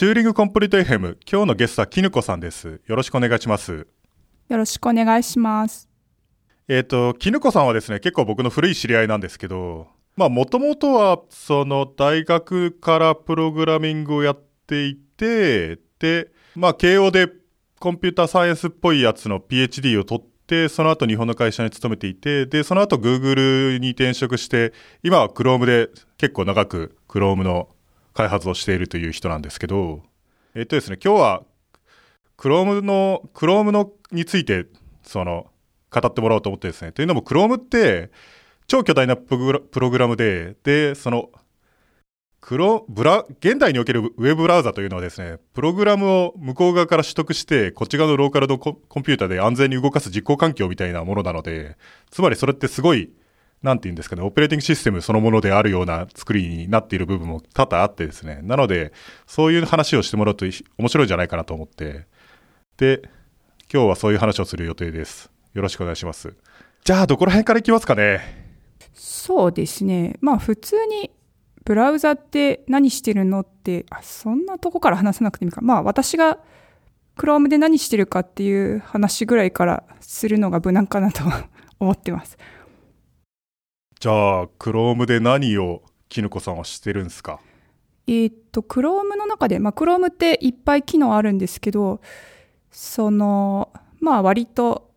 チューリングコンプリート FM 今日のゲストはきぬこさんです。よろしくお願いします。よろしくお願いします。えっ、ときぬこさんはですね結構僕の古い知り合いなんですけどまあもともとはその大学からプログラミングをやっていてでまあ慶応でコンピューターサイエンスっぽいやつの PhD を取ってその後日本の会社に勤めていてでその後 Google に転職して今は Chrome で結構長く Chrome の開発をしているという人なんですけど、えっとですね、今日は Chrome の、Chrome のについて、その、語ってもらおうと思ってですね。というのも Chrome って超巨大なプログラムで、で、その、クロブラ現代におけるウェブブラウザというのはですね、プログラムを向こう側から取得して、こっち側のローカルのコンピューターで安全に動かす実行環境みたいなものなので、つまりそれってすごいなんて言うんですかね、オペレーティングシステムそのものであるような作りになっている部分も多々あってですね。なので、そういう話をしてもらうと面白いんじゃないかなと思って。で、今日はそういう話をする予定です。よろしくお願いします。じゃあ、どこら辺からいきますかね。そうですね。まあ、普通に、ブラウザって何してるのって、あ、そんなとこから話さなくてもいいか。まあ、私が Chrome で何してるかっていう話ぐらいからするのが無難かなと思ってます。じゃあ、Chrome で何をきぬこさんはしてるんですか？えー、っと、Chrome の中で、まあ、Chrome っていっぱい機能あるんですけど、その、まあ、割と、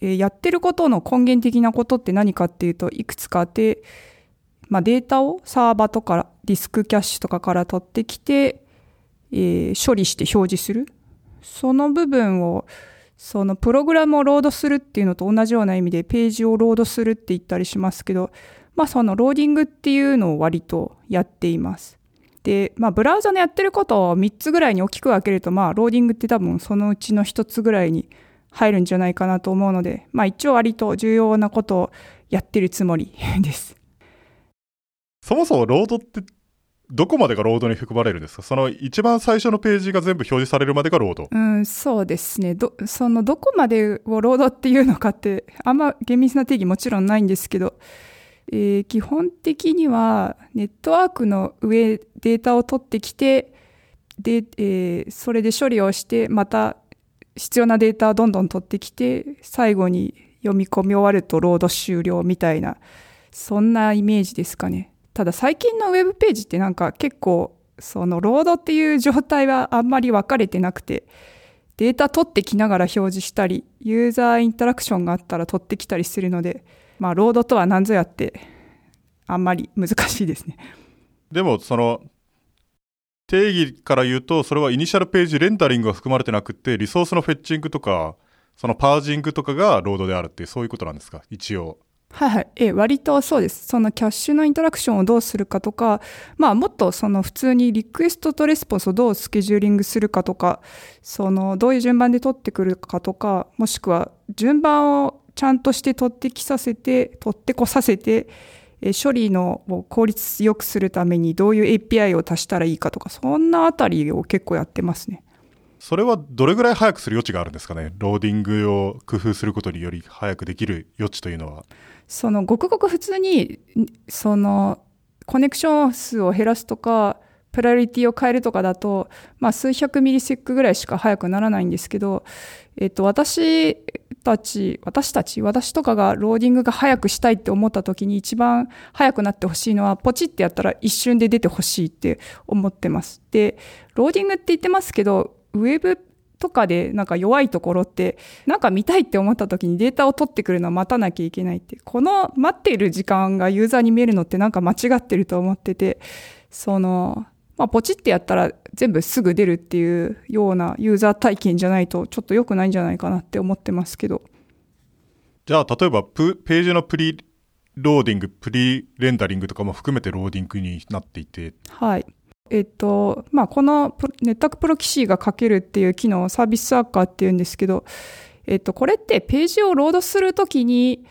えー、やってることの根源的なことって何かっていうと、いくつかあって、まあ、データをサーバーとかディスクキャッシュとかから取ってきて、えー、処理して表示する。その部分を、そのプログラムをロードするっていうのと同じような意味でページをロードするって言ったりしますけど、まあそのローディングっていうのを割とやっています。で、まあブラウザのやってることを3つぐらいに大きく分けると、まあローディングって多分そのうちの1つぐらいに入るんじゃないかなと思うので、まあ一応割と重要なことをやってるつもりです。そもそもロードってどこまでがロードに含まれるんですか？その一番最初のページが全部表示されるまでがロードうん、そうですね。ど、そのどこまでをロードっていうのかって、あんま厳密な定義もちろんないんですけど、えー、基本的にはネットワークの上データを取ってきて、で、えー、それで処理をして、また必要なデータをどんどん取ってきて、最後に読み込み終わるとロード終了みたいな、そんなイメージですかね。ただ最近のウェブページってなんか結構そのロードっていう状態はあんまり分かれてなくてデータ取ってきながら表示したり user interaction があったら取ってきたりするのでまあロードとは何ぞやってあんまり難しいですね。でもその定義から言うとそれは initial page rendering が含まれてなくてリソースの fetching とかそのパージングとかがロードであるってそういうことなんですか？一応。はいはい。え、割とそうです。そのキャッシュのインタラクションをどうするかとか、まあもっとその普通にリクエストとレスポンスをどうスケジューリングするかとか、そのどういう順番で取ってくるかとか、もしくは順番をちゃんとして取ってきさせて、取ってこさせて、処理の効率よくするためにどういう API を足したらいいかとか、そんなあたりを結構やってますね。それはどれぐらい早くする余地があるんですかね？ローディングを工夫することにより早くできる余地というのは。そのごくごく普通にそのコネクション数を減らすとかプライオリティを変えるとかだと、まあ、数百 millisec ぐらいしか速くならないんですけど、えっと、私たち、私たち、私とかがローディングが早くしたいって思った時に一番早くなってほしいのは、ポチってやったら一瞬で出てほしいって思ってます。で、ローディングって言ってますけど、ウェブとかでなんか弱いところって、なんか見たいって思った時にデータを取ってくるのは待たなきゃいけないって、この待っている時間がユーザーに見えるのってなんか間違ってると思ってて、その、まあ、ポチってやったら全部すぐ出るっていうようなユーザー体験じゃないとちょっと良くないんじゃないかなって思ってますけど。じゃあ、例えばページのプリローディング、 prerendering とかも含めてローディングになっていて。はい。えっと、まあ、このネットワークプロキシーが書けるっていう機能を service worker っていうんですけど、えっと、これってページをロードするときに、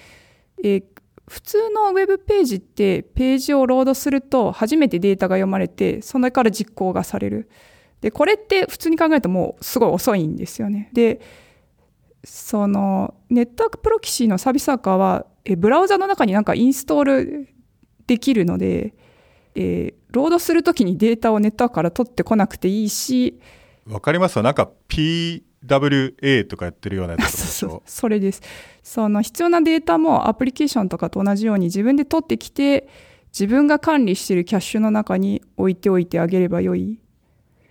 えー、普通のウェブページってページをロードすると初めてデータが読まれて、それから実行がされる。で、これって普通に考えるともうすごい遅いんですよね。で、そのネットワークプロキシーの service worker は、えブラウザの中になんかインストールできるので、えー、ロードするときにデータをネットワークから取ってこなくていいし、わかりますよ。なんか PWA とかやってるようなやつとかでしょ。そう、それです。その必要なデータもアプリケーションとかと同じように自分で取ってきて、自分が管理しているキャッシュの中に置いておいてあげればよい。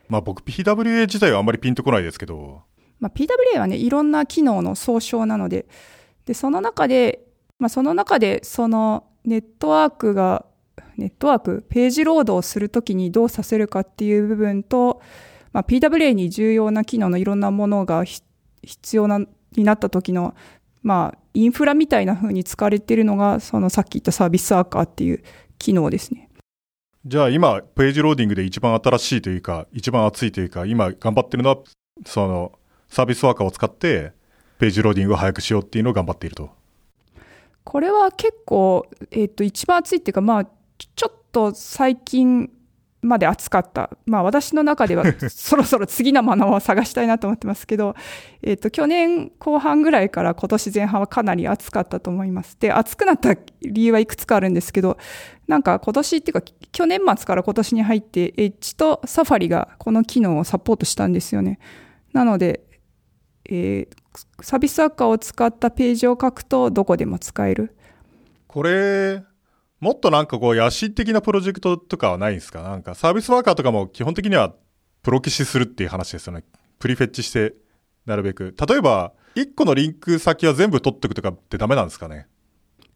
まあ僕 PWA 自体はあんまりピンとこないですけど、まあ、PWA はね、いろんな機能の総称なので、で、その中で、まあ、その中で、そのネットワークが、ネットワーク、ページロードをするときにどうさせるかっていう部分と、まあ、PWA に重要な機能のいろんなものがひ必要な、になった時の、まあ、インフラみたいな風に使われているのが、そのさっき言ったサービスワーカーっていう機能ですね。じゃあ今ページローディングで一番新しいというか、一番熱いというか、今頑張ってるのは、そのサービスワーカーを使ってページローディングを早くしようっていうのを頑張っていると。これは結構、えっ、と、一番熱いっていうか、まあ、ちょっと最近まで熱かった。まあ、私の中では そろそろ次のものを探したいなと思ってますけど、えっ、と、去年後半ぐらいから今年前半はかなり暑かったと思います。で、暑くなった理由はいくつかあるんですけど、なんか今年っていうか、去年末から今年に入って、エッジとサファリがこの機能をサポートしたんですよね。なので、えーサービスワーカーを使ったページを書くとどこでも使える。これ、もっとなんかこう野心的なプロジェクトとかはないんですか？なんかサービスワーカーとかも基本的にはプロ消しするっていう話ですよね。プリフェッチして、なるべく。例えば、1個のリンク先は全部取っておくとかってダメなんですかね？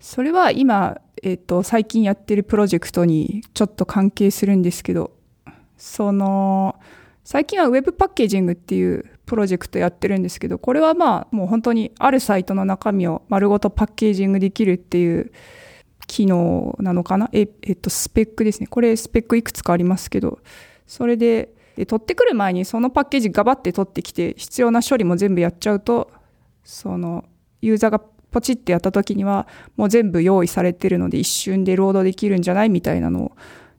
それは今、えっ、と、最近やってるプロジェクトにちょっと関係するんですけど、その、最近は Web パッケージングっていうプロジェクトやってるんですけど、これはまあもう本当にあるサイトの中身を丸ごとパッケージングできるっていう機能なのかな？え、えっと、スペックですね。これスペックいくつかありますけど、それで、で取ってくる前にそのパッケージガバって取ってきて、必要な処理も全部やっちゃうと、その、ユーザーがポチってやった時には、もう全部用意されてるので一瞬でロードできるんじゃないみたいなのを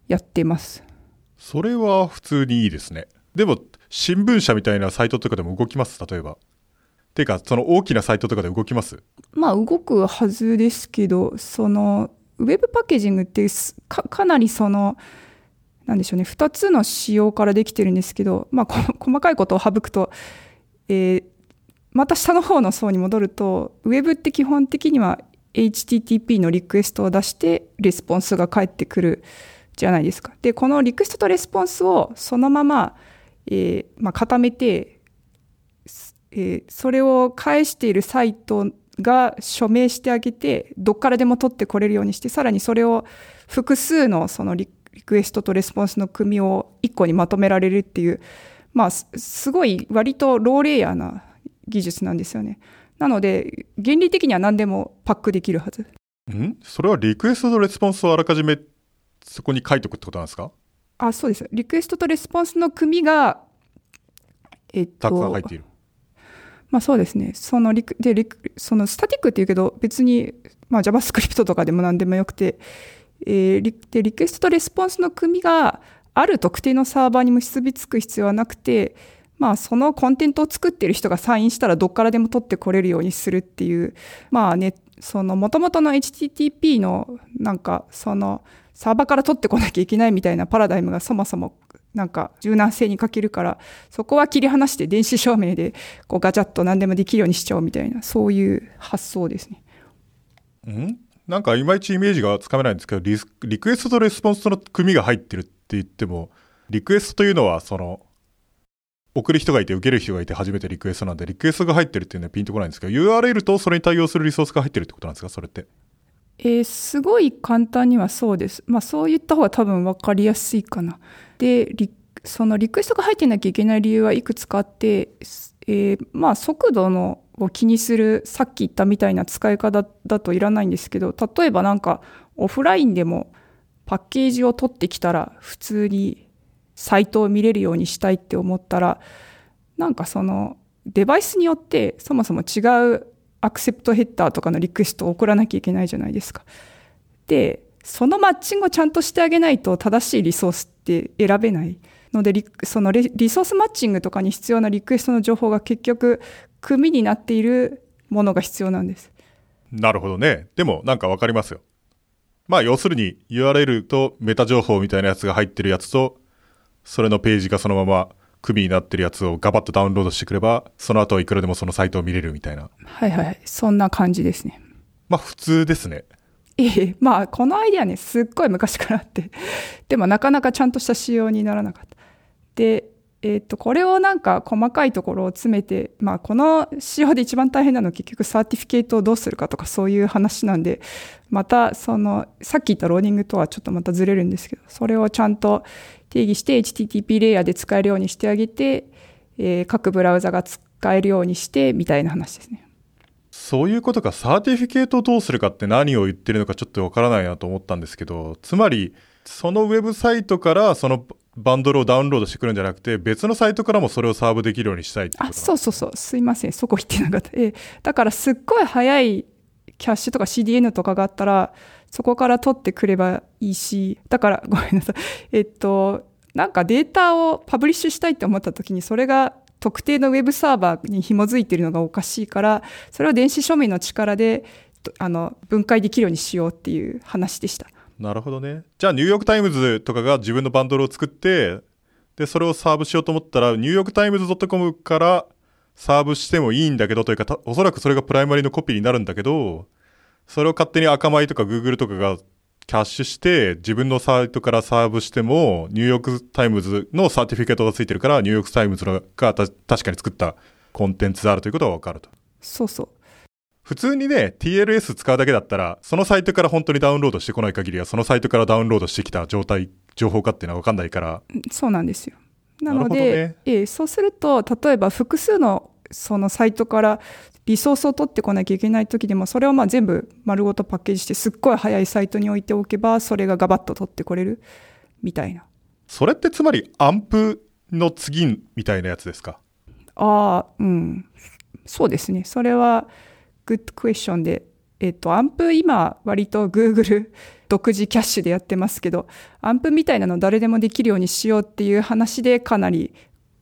やってます。それは普通にいいですね。でも、新聞社みたいなサイトとかでも動きます？例えば。ていうか、その大きなサイトとかで動きます？まあ動くはずですけど、その、ウェブパッケージングってかかなりその、なんでしょうね、2つの仕様からできてるんですけど、まあ細かいことを省くと、えーまた下の方の層に戻ると、ウェブって基本的には HTTP のリクエストを出して、レスポンスが返ってくるじゃないですか。で、このリクエストとレスポンスをそのまま、えーまあ、固めて、えーそれを返しているサイトが署名してあげて、どっからでも取ってこれるようにして、さらにそれを複数のそのリリクエストとレスポンスの組を一個にまとめられるっていう、まあ、すすごい割と low layer な技術なんですよね。なので、原理的には何でもパックできるはず。ん？それはリクエストとレスポンスをあらかじめそこに書いておくってことなんですか？あ、そうです。リクエストとレスポンスの組が、えったとくさん入っ、ている。まあそうですね。そのリク、で、リク、その static って言うけど、別に、まあ JavaScript とかでも何でもよくて、えーリで、リクエストとレスポンスの組がある特定のサーバーに結びつく必要はなくて、まあそのコンテントを作ってる人がサインしたらどっからでも取ってこれるようにするっていう、まあね、その元々の HTTP のなんかそのサーバーから取ってこなきゃいけないみたいなパラダイムがそもそもなんか柔軟性に欠けるから、そこは切り離して電子証明でこうガチャッと何でもできるようにしちゃおうみたいな、そういう発想ですね。ん？なんかいまいちイメージがつかめないんですけどリスリクエストとレスポンスの組が入ってるって言ってもリクエストというのはその送る人がいて受ける人がいて初めてリクエストなんでリクエストが入ってるっていうのはピンとこないんですけど URL とそれに対応するリソースが入ってるってことなんですか？それってえーすごい簡単にはそうです。まあそう言った方が多分分かりやすいかな。で、そのリクエストが入ってなきゃいけない理由はいくつかあって、えーまあ速度のを気にするさっき言ったみたいな使い方だといらないんですけど、例えばなんかオフラインでもパッケージを取ってきたら普通にサイトを見れるようにしたいって思ったら、なんかそのデバイスによってそもそも違うアクセプトヘッダーとかのリクエストを送らなきゃいけないじゃないですか。で、そのマッチングをちゃんとしてあげないと正しいリソースって選べないので、リそのレリソースマッチングとかに必要なリクエストの情報が結局、組になっているものが必要なんです。なるほどねでもなんかわかりますよまあ要するに URL とメタ情報みたいなやつが入ってるやつと、それのページがそのまま組になってるやつをガバッとダウンロードしてくれば、その後いくらでもそのサイトを見れるみたいな。はいはい。そんな感じですね。まあ普通ですね。まあこのアイディアね、すっごい昔からあって、でもなかなかちゃんとした仕様にならなかった。で、えっ、と、これをなんか細かいところを詰めて、まあこの仕様で一番大変なのは結局 certificate をどうするかとかそういう話なんで、またその、さっき言ったローディングとはちょっとまたずれるんですけど、それをちゃんと定義して HTTP レイヤーで使えるようにしてあげて、えー各ブラウザが使えるようにしてみたいな話ですね。そういうことか、 certificate をどうするかって何を言ってるのかちょっとわからないなと思ったんですけど、つまり、そのウェブサイトからそのバンドルをダウンロードしてくるんじゃなくて、別のサイトからもそれをサーブできるようにしたいってこと？あ、そうそうそう。すいません。そこ言ってなかった。え えだからすっごい早いキャッシュとか CDN とかがあったら、そこから取ってくればいいし、だからごめんなさい。えっと、なんかデータをパブリッシュしたいって思った時に、それが特定のウェブサーバーに紐づいているのがおかしいから、それを電子署名の力で、あの、分解できるようにしようっていう話でした。なるほどね。じゃあ、ニューヨークタイムズとかが自分のバンドルを作って、で、それをサーブしようと思ったら、ニューヨークタイムズ .com からサーブしてもいいんだけど、というか、おそらくそれがプライマリのコピーになるんだけど、それを勝手に Akamai とか Google とかがキャッシュして、自分のサイトからサーブしても、ニューヨークタイムズの certificate がついてるから、ニューヨークタイムズがた確かに作ったコンテンツであるということがわかると。そうそう。普通にね、TLS 使うだけだったら、そのサイトから本当にダウンロードしてこない限りは、そのサイトからダウンロードしてきた状態、情報かっていうのは分かんないから、そうなんですよ。なので、ねええそうすると、例えば複数のそのサイトからリソースを取ってこなきゃいけない時でも、それをまあ全部丸ごとパッケージして、すっごい早いサイトに置いておけば、それがガバッと取ってこれるみたいな。それってつまりアンプの次みたいなやつですかああ、うん。そうですね。それは、グッドクエスチョンで、えっと、アンプ今、割と Google 独自キャッシュでやってますけど、アンプみたいなの誰でもできるようにしようっていう話で、かなり、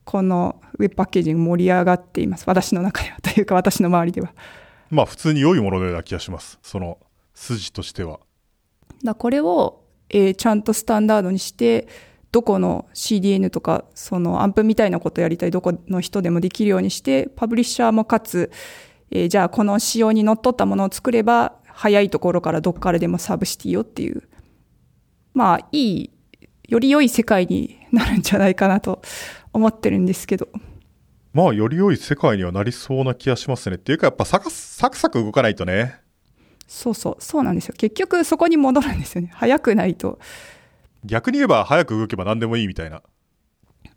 このウェブパッケージング盛り上がっています。私の中では。というか、私の周りでは。まあ普通に良いもののような気がします。その筋としては。だこれを、えーちゃんとスタンダードにして、どこの CDN とか、そのアンプみたいなことやりたいどこの人でもできるようにして、パブリッシャーもかつ、えーじゃあこの仕様にのっとったものを作れば、早いところからどっからでもサーブしていいよっていう、まあ、いい、より良い世界になるんじゃないかなと思ってるんですけど。まあより良い世界にはなりそうな気がしますね。っていうかやっぱサクサクサク動かないとね。そうそう、そうなんですよ。結局そこに戻るんですよね。早くないと。逆に言えば早く動けば何でもいいみたいな。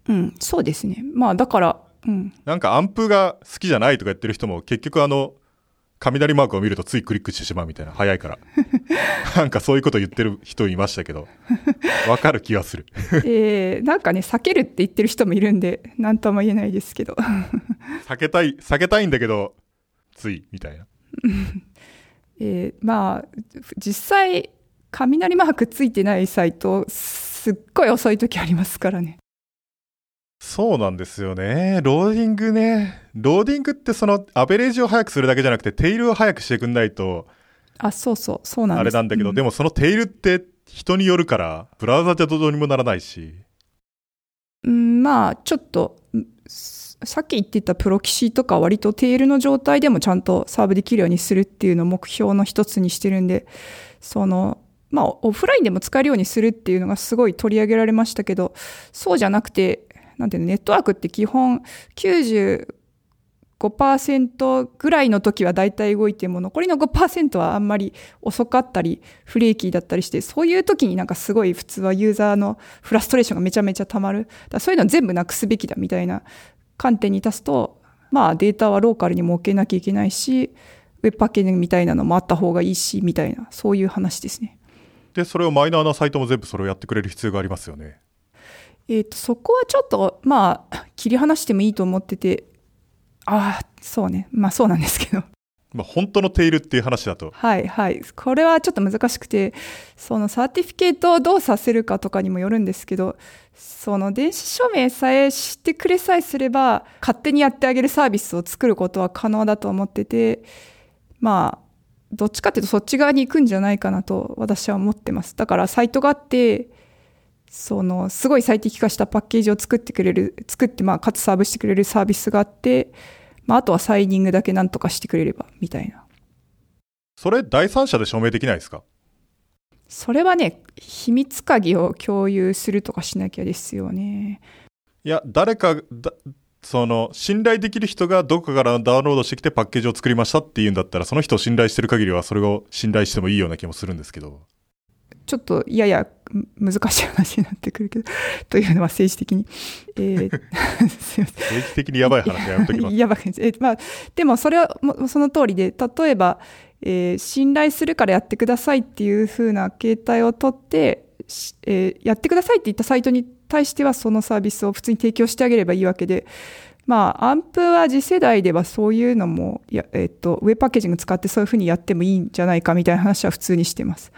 うん、そうですね。まあ、だから、うん、なんかアンプが好きじゃないとか言ってる人も結局あの、雷マークを見るとついクリックしてしまうみたいな。早いから。なんかそういうこと言ってる人いましたけど。わかる気がする。えーなんかね、避けるって言ってる人もいるんで、なんとも言えないですけど。避けたい、避けたいんだけど、つい、みたいな。えーまあ、実際、雷マークついてないサイト、すっごい遅い時ありますからね。そうなんですよね。ローディングね。ローディングってそのアベレージを早くするだけじゃなくて、 tail を早くしてくんないと、あ、そうそう、そうなんです。あれなんだけど、うんでもその tail って人によるから、ブラウザじゃどうにもならないし。うん、まあ、ちょっと、うんさっき言ってたプロキシとか割と tail の状態でもちゃんとサーブできるようにするっていうのを目標の一つにしてるんで、その、まあ、オフラインでも使えるようにするっていうのがすごい取り上げられましたけど、そうじゃなくて、なんていうの、ネットワークって基本95%ぐらいの時は大体動いても、残りの5%はあんまり遅かったり、フレーキーだったりして、そういう時になんかすごい普通はユーザーのフラストレーションがめちゃめちゃ溜まる。だそういうの全部なくすべきだみたいな観点に立つと、まあデータはローカルにも置けなきゃいけないし、ウェブパッケージみたいなのもあった方がいいし、みたいな、そういう話ですね。で、それをマイナーなサイトも全部それをやってくれる必要がありますよね。えっ、と、そこはちょっと、まあ、切り離してもいいと思ってて、ああ、そうね。まあそうなんですけど。まあ、本当のテイルっていう話だと。はいはい。これはちょっと難しくて、そのサーティフィケートをどうさせるかとかにもよるんですけど、その電子署名さえ知ってくれさえすれば、勝手にやってあげるサービスを作ることは可能だと思ってて、まあ、どっちかっていうとそっち側に行くんじゃないかなと私は思ってます。だからサイトがあって、そのすごい最適化したパッケージを作ってくれる、作ってまあかつサーブしてくれるサービスがあって、まああとはサイニングだけなんとかしてくれればみたいな。それ第三者で証明できないですか？それはね、秘密鍵を共有するとかしなきゃですよね。いや、誰かだ、その、信頼できる人がどこかからダウンロードしてきてパッケージを作りましたっていうんだったら、その人を信頼してる限りは、それを信頼してもいいような気もするんですけど。ちょっとややむ難しい話になってくるけど、というのは政治的に。えー すいません。定期的にやばい話はやめときます。やばいです。えまあ、でもそれはその通りで、例えば、えー信頼するからやってくださいっていう風な形態をとって、しえーやってくださいって言ったサイトに対してはそのサービスを普通に提供してあげればいいわけで、まあ、アンプは次世代ではそういうのも、やえっと、ウェブパッケージング使ってそういう風にやってもいいんじゃないかみたいな話は普通にしてます。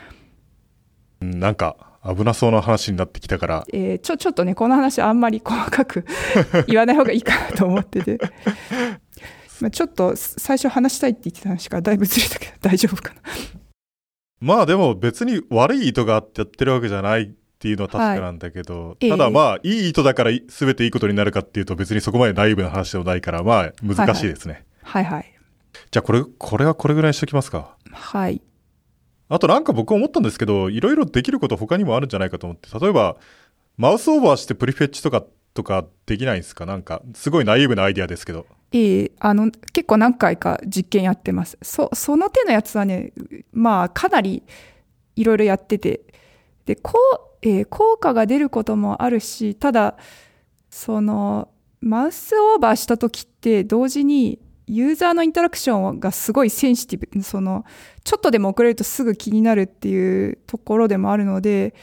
うんなんか、危なそうな話になってきたから、えーちょ、ちょっとね、この話あんまり細かく 言わない方がいいかなと思ってて。まあちょっと最初話したいって言ってた話からだいぶずれたけど大丈夫かな。まあでも別に悪い意図があってやってるわけじゃないっていうのは確かなんだけど、い ただまあ、いい意図だから全ていいことになるかっていうと別にそこまでナイーブな話でもないから、まあ難しいですね。はいはい。じゃあこれ、これはこれぐらいにしときますか。はい。あとなんか僕思ったんですけど、いろいろできること他にもあるんじゃないかと思って、例えば、マウスオーバーしてプリフェッチとか、とかできないんですか？なんか、すごいナイーブなアイディアですけど。ええあの、結構何回か実験やってます。そ、その手のやつはね、まあ、かなりいろいろやってて、で、こう、えー効果が出ることもあるし、ただ、その、マウスオーバーした時って、同時に、ユーザーのインタラクションがすごいセンシティブ、その、ちょっとでも遅れるとすぐ気になるっていうところでもあるので、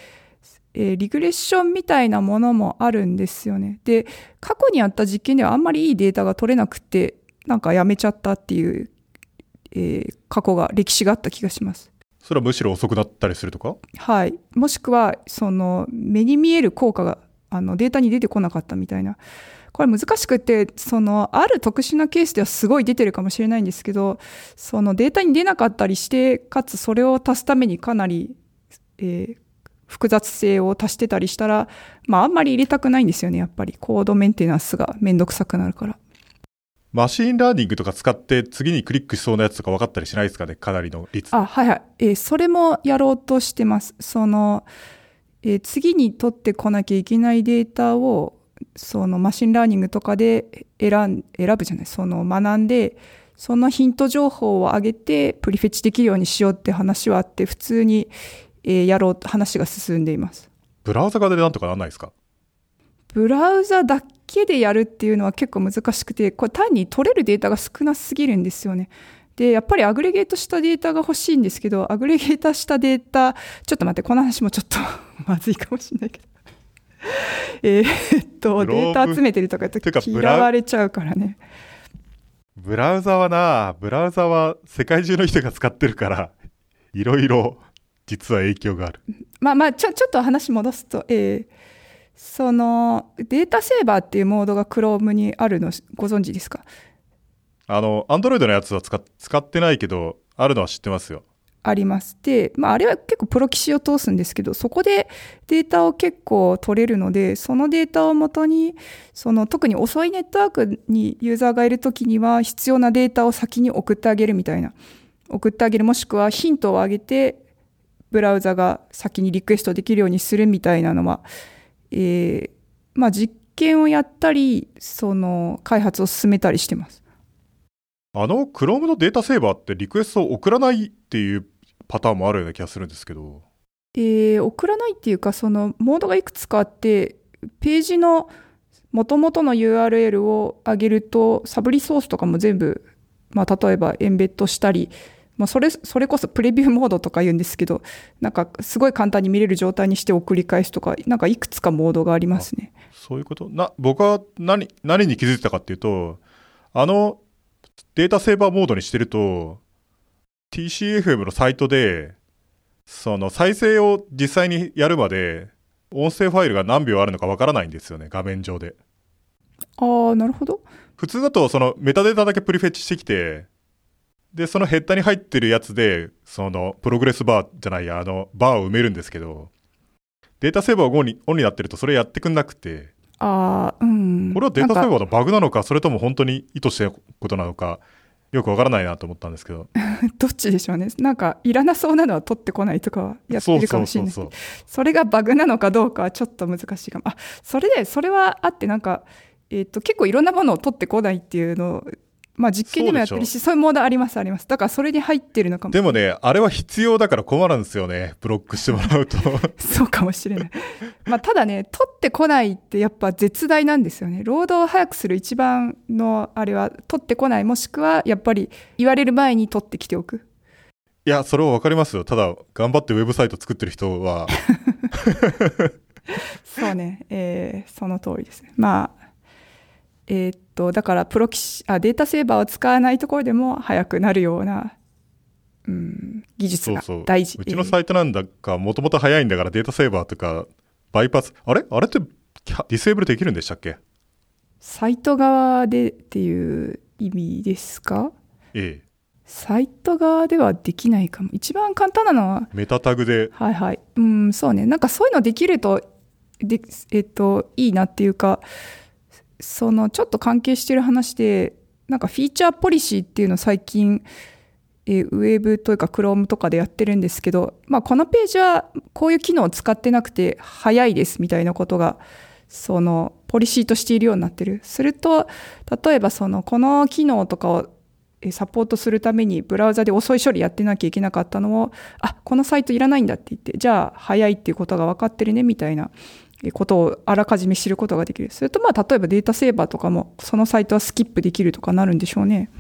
えーリグレッションみたいなものもあるんですよね。で、過去にやった実験ではあんまりいいデータが取れなくて、なんかやめちゃったっていう、えー過去が、歴史があった気がします。それはむしろ遅くなったりするとか？はい。もしくは、その、目に見える効果が、あの、データに出てこなかったみたいな。これ難しくて、その、ある特殊なケースではすごい出てるかもしれないんですけど、そのデータに出なかったりして、かつそれを足すためにかなり、えー複雑性を足してたりしたら、まああんまり入れたくないんですよね、やっぱり。コードメンテナンスがめんどくさくなるから。 machine learning とか使って次にクリックしそうなやつとか分かったりしないですかね？かなりの率。あ、はいはい。えーそれもやろうとしてます。その、えー次に取ってこなきゃいけないデータを、その machine learning とかで選ん、選ぶじゃない、その学んで、そのヒント情報を上げて prefetch できるようにしようって話はあって、普通に、えーやろうと話が進んでいます。ブラウザ側でなんとかなんないですか？ブラウザだけでやるっていうのは結構難しくて、これ単に取れるデータが少なすぎるんですよね。で、やっぱり aggregate したデータが欲しいんですけど、 aggregate したデータ、ちょっと待って、この話もちょっと まずいかもしれないけど。えーっと、データ集めてるとか言うと嫌われちゃうからね。ブラウザはな、ブラウザは世界中の人が使ってるから、いろいろ実は影響がある。まあまあ、ちょ、ちょっと話戻すと、えーその、データセーバーっていうモードが Chrome にあるのご存知ですか？あの、アンドロイドのやつは使っ使ってないけど、あるのは知ってますよ。あります。で、まあ、あれは結構プロキシを通すんですけど、そこでデータを結構取れるので、そのデータをもとに、その特に遅いネットワークにユーザーがいるときには必要なデータを先に送ってあげるみたいな。送ってあげる、もしくはヒントをあげて、ブラウザが先にリクエストできるようにするみたいなのは、えーまあ実験をやったり、その開発を進めたりしてます。あの、Chrome のデータセーバーってリクエストを送らないっていうパターンもあるような気がするんですけど、えー送らないっていうか、そのモードがいくつかあって、ページの元々の URL を上げると、サブリソースとかも全部、まあ、例えばエンベッドしたり、まあ、それ、それこそプレビューモードとか言うんですけど、なんかすごい簡単に見れる状態にして送り返すとか、なんかいくつかモードがありますね。そういうことな、僕は何、何に気づいてたかっていうと、あの、データセーバーモードにしてると、TCFM のサイトで、その再生を実際にやるまで、音声ファイルが何秒あるのかわからないんですよね、画面上で。ああ、なるほど。普通だと、そのメタデータだけプリフェッチしてきて、で、そのヘッダーに入ってるやつで、その、プログレスバーじゃないや、あの、バーを埋めるんですけど、データセーバーがオンにオンになってるとそれやってくんなくて、ああ、うん。これはデータセーバーのバグなのか、それとも本当に意図してることなのか、よくわからないなと思ったんですけど。どっちでしょうね。なんか、いらなそうなのは取ってこないとかはやってるかもしれない。それがバグなのかどうかはちょっと難しいかも。あ、それで、それはあって、なんか、えっ、と、結構いろんなものを取ってこないっていうのを、まあ実験でもやってるし、そういうモードあります、あります。だからそれに入ってるのかも。でもね、あれは必要だから困るんですよね。ブロックしてもらうと。そうかもしれない。まあただね、取ってこないってやっぱ絶大なんですよね。労働を早くする一番のあれは、取ってこない、もしくはやっぱり言われる前に取ってきておく。いや、それはわかりますよ。ただ、頑張ってウェブサイト作ってる人は、そうね、えーその通りですね。まあ、えーっと、だからプロキシあ、データセーバーを使わないところでも早くなるような、うん、技術がそうそう。大事。うちのサイトなんだか、もともと早いんだからデータセーバーとか、バイパス、あれ？あれって、ディセーブルできるんでしたっけ？サイト側でっていう意味ですか？ええ。サイト側ではできないかも。一番簡単なのは、メタタグで、はいはい。うん、そうね。なんかそういうのできると、で、えっと、いいなっていうか、その、ちょっと関係してる話で、なんかフィーチャーポリシーっていうの最近、えウェブというか Chrome とかでやってるんですけど、まあこのページはこういう機能を使ってなくて早いですみたいなことが、その、ポリシーとしているようになってる。すると、例えばその、この機能とかをサポートするためにブラウザで遅い処理やってなきゃいけなかったのを、あ、このサイトいらないんだって言って、じゃあ早いっていうことが分かってるねみたいなことをあらかじめ知ることができる。それとまあ例えばデータセーバーとかもそのサイトはスキップできるとかなるんでしょうね。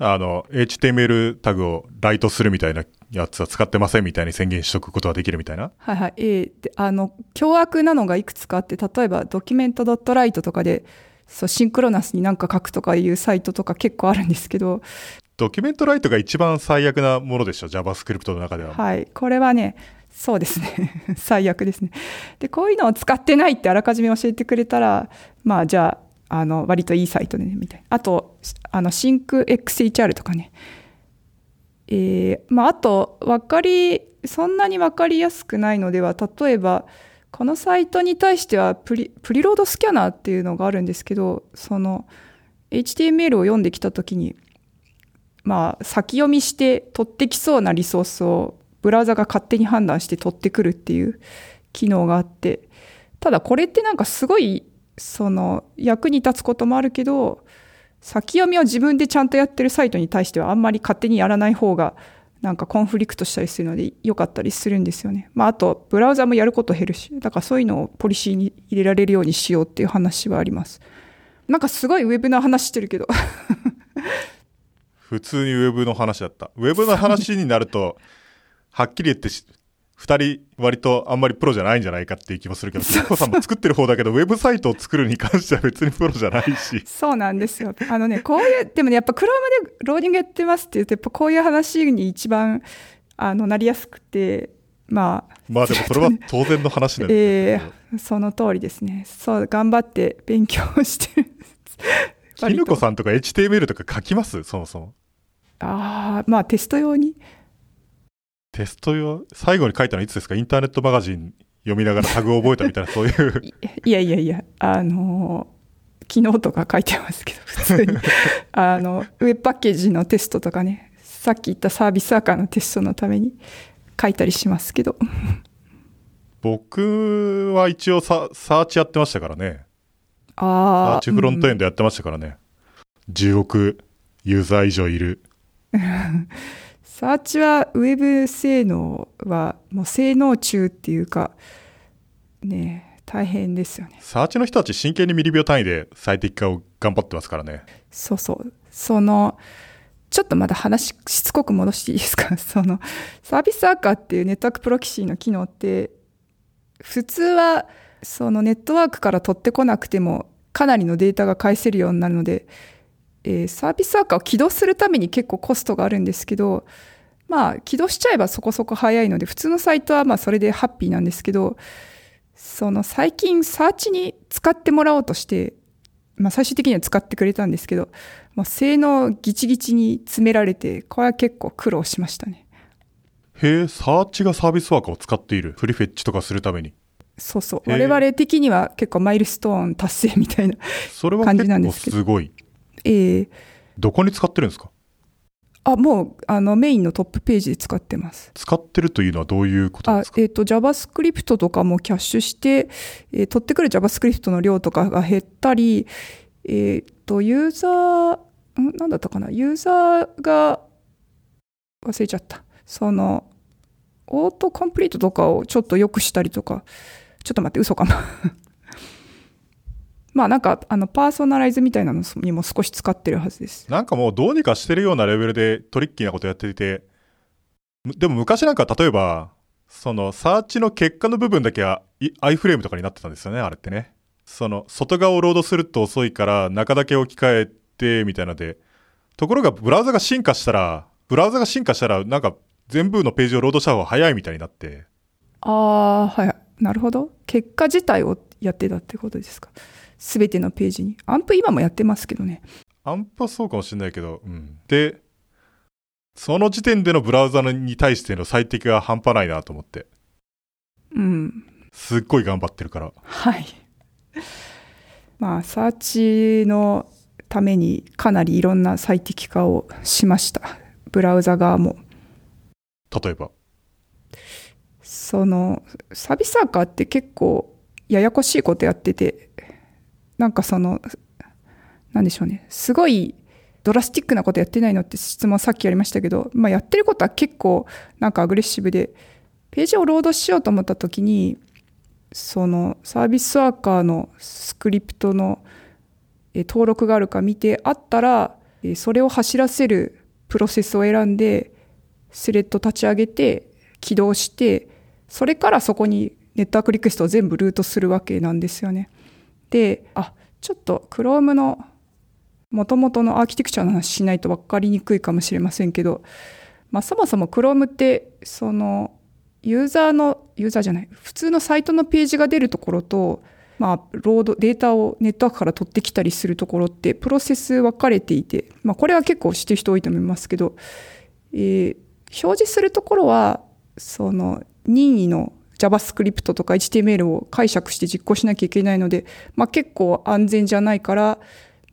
あの、HTML タグをライトするみたいなやつは使ってませんみたいに宣言しとくことができるみたいな？はいはい。えーで、あの、凶悪なのがいくつかあって、例えばドキュメント .write とかで、そう、シンクロナスになんか書くとかいうサイトとか結構あるんですけど、ドキュメントライトが一番最悪なものでしょ ?JavaScript の中では。はい。これはね、そうですね。最悪ですね。で、こういうのを使ってないってあらかじめ教えてくれたら、まあ、じゃあ、あの、割といいサイトでね、みたいな。あと、あの、シンク XHR とかね。えーまあ、あと、わかり、そんなにわかりやすくないのでは、例えば、このサイトに対してはプリ、プリロードスキャナーっていうのがあるんですけど、その、HTML を読んできたときに、まあ、先読みして取ってきそうなリソースをブラウザが勝手に判断して取ってくるっていう機能があって、ただこれってなんかすごい、その、役に立つこともあるけど、先読みを自分でちゃんとやってるサイトに対してはあんまり勝手にやらない方が、なんかコンフリクトしたりするので良かったりするんですよね。まああと、ブラウザもやること減るし、だからそういうのをポリシーに入れられるようにしようっていう話はあります。なんかすごいウェブの話してるけど。普通にウェブの話だった。ウェブの話になると、はっきり言ってし、二人割とあんまりプロじゃないんじゃないかっていう気もするけど、キコさんも作ってる方だけど、ウェブサイトを作るに関しては別にプロじゃないし。そうなんですよ。あのね、こういう、でもね、やっぱ Chrome でローディングやってますって言うと、やっぱこういう話に一番、あの、なりやすくて、まあ、まあでもそれは当然の話なんです ええその通りですね。そう、頑張って勉強してる。キヌコさんとか HTML とか書きます？そもそも。ああ、まあテスト用に。テスト用最後に書いたのいつですか？インターネットマガジン読みながらタグを覚えたみたいな、そういう。いや いやいや、あのー昨日とか書いてますけど、普通に。あの、ウェブパッケージのテストとかね、さっき言ったサービスアーカーのテストのために書いたりしますけど。僕は一応ササーチやってましたからね。サああ。ーチフロントエうんンドやってましたからね。10億ユーザー以上いる。サーチはウェブ性能はもう性能中っていうか、ね大変ですよね。サーチの人たち真剣にミリ秒単位で最適化を頑張ってますからね。そうそう。その、ちょっとまだ話しつこく戻していいですか？その、 service worker っていうネットワークプロキシーの機能って、普通は、そのネットワークから取ってこなくても、かなりのデータが返せるようになるので、えーサービスアーカーを起動するために結構コストがあるんですけど、まあ、起動しちゃえばそこそこ早いので、普通のサイトはまあそれでハッピーなんですけど、その最近サーチに使ってもらおうとして、まあ、最終的には使ってくれたんですけど、まあ、性能ギチギチに詰められて、これは結構苦労しましたね。へえ、サーチがサービスワーカーを使っている。フリフェッチとかするために。そうそう。我々的には結構マイルストーン達成みたいな。それは感じ結構なんですけどすごい。ええどこに使ってるんですか？あ、もう、あの、メインのトップページで使ってます。使ってるというのはどういうことです、か？あえっ、と、JavaScript とかもキャッシュして、えー取ってくる JavaScript の量とかが減ったり、えっ、と、ユーザー、んなんだったかな？ユーザーが、忘れちゃった。その、オートコンプリートとかをちょっと良くしたりとか、ちょっと待って、嘘かな。まあなんか、あの、パーソナライズみたいなのにも少し使ってるはずです。なんかもうどうにかしてるようなレベルでトリッキーなことやっていて、むでも昔なんか例えば、そのサーチの結果の部分だけはい iframe とかになってたんですよね、あれってね。その外側をロードすると遅いから中だけ置き換えてみたいなので、ところがブラウザが進化したら、ブラウザが進化したらなんか全部のページをロードした方が早いみたいになって、ああ、はい。なるほど。結果自体をやってたってことですか。すべてのページに。アンプ今もやってますけどね。アンプはそうかもしれないけど、うん。で、その時点でのブラウザに対しての最適が半端ないなと思って。うん。すっごい頑張ってるから。はい。まあ、サーチのためにかなりいろんな最適化をしました。ブラウザ側も。例えば？その、サービスワーカーって結構ややこしいことやってて、なんかその、なんでしょうね。すごいドラスティックなことやってないのって質問さっきありましたけど、まあやってることは結構なんかアグレッシブで、ページをロードしようと思った時に、そのサービスワーカーのスクリプトの登録があるか見てあったら、それを走らせるプロセスを選んで、スレッド立ち上げて、起動して、それからそこにネットワークリクエストを全部ルートするわけなんですよね。で、あ、ちょっと Chrome の元々のアーキテクチャの話しないと分かりにくいかもしれませんけど、まあそもそも Chrome って、その、ユーザーの、ユーザーじゃない、普通のサイトのページが出るところと、まあ、ロード、データをネットワークから取ってきたりするところって、プロセス分かれていて、まあ、これは結構知ってる人多いと思いますけど、えー表示するところは、その、任意の JavaScript とか HTML を解釈して実行しなきゃいけないので、まあ、結構安全じゃないから、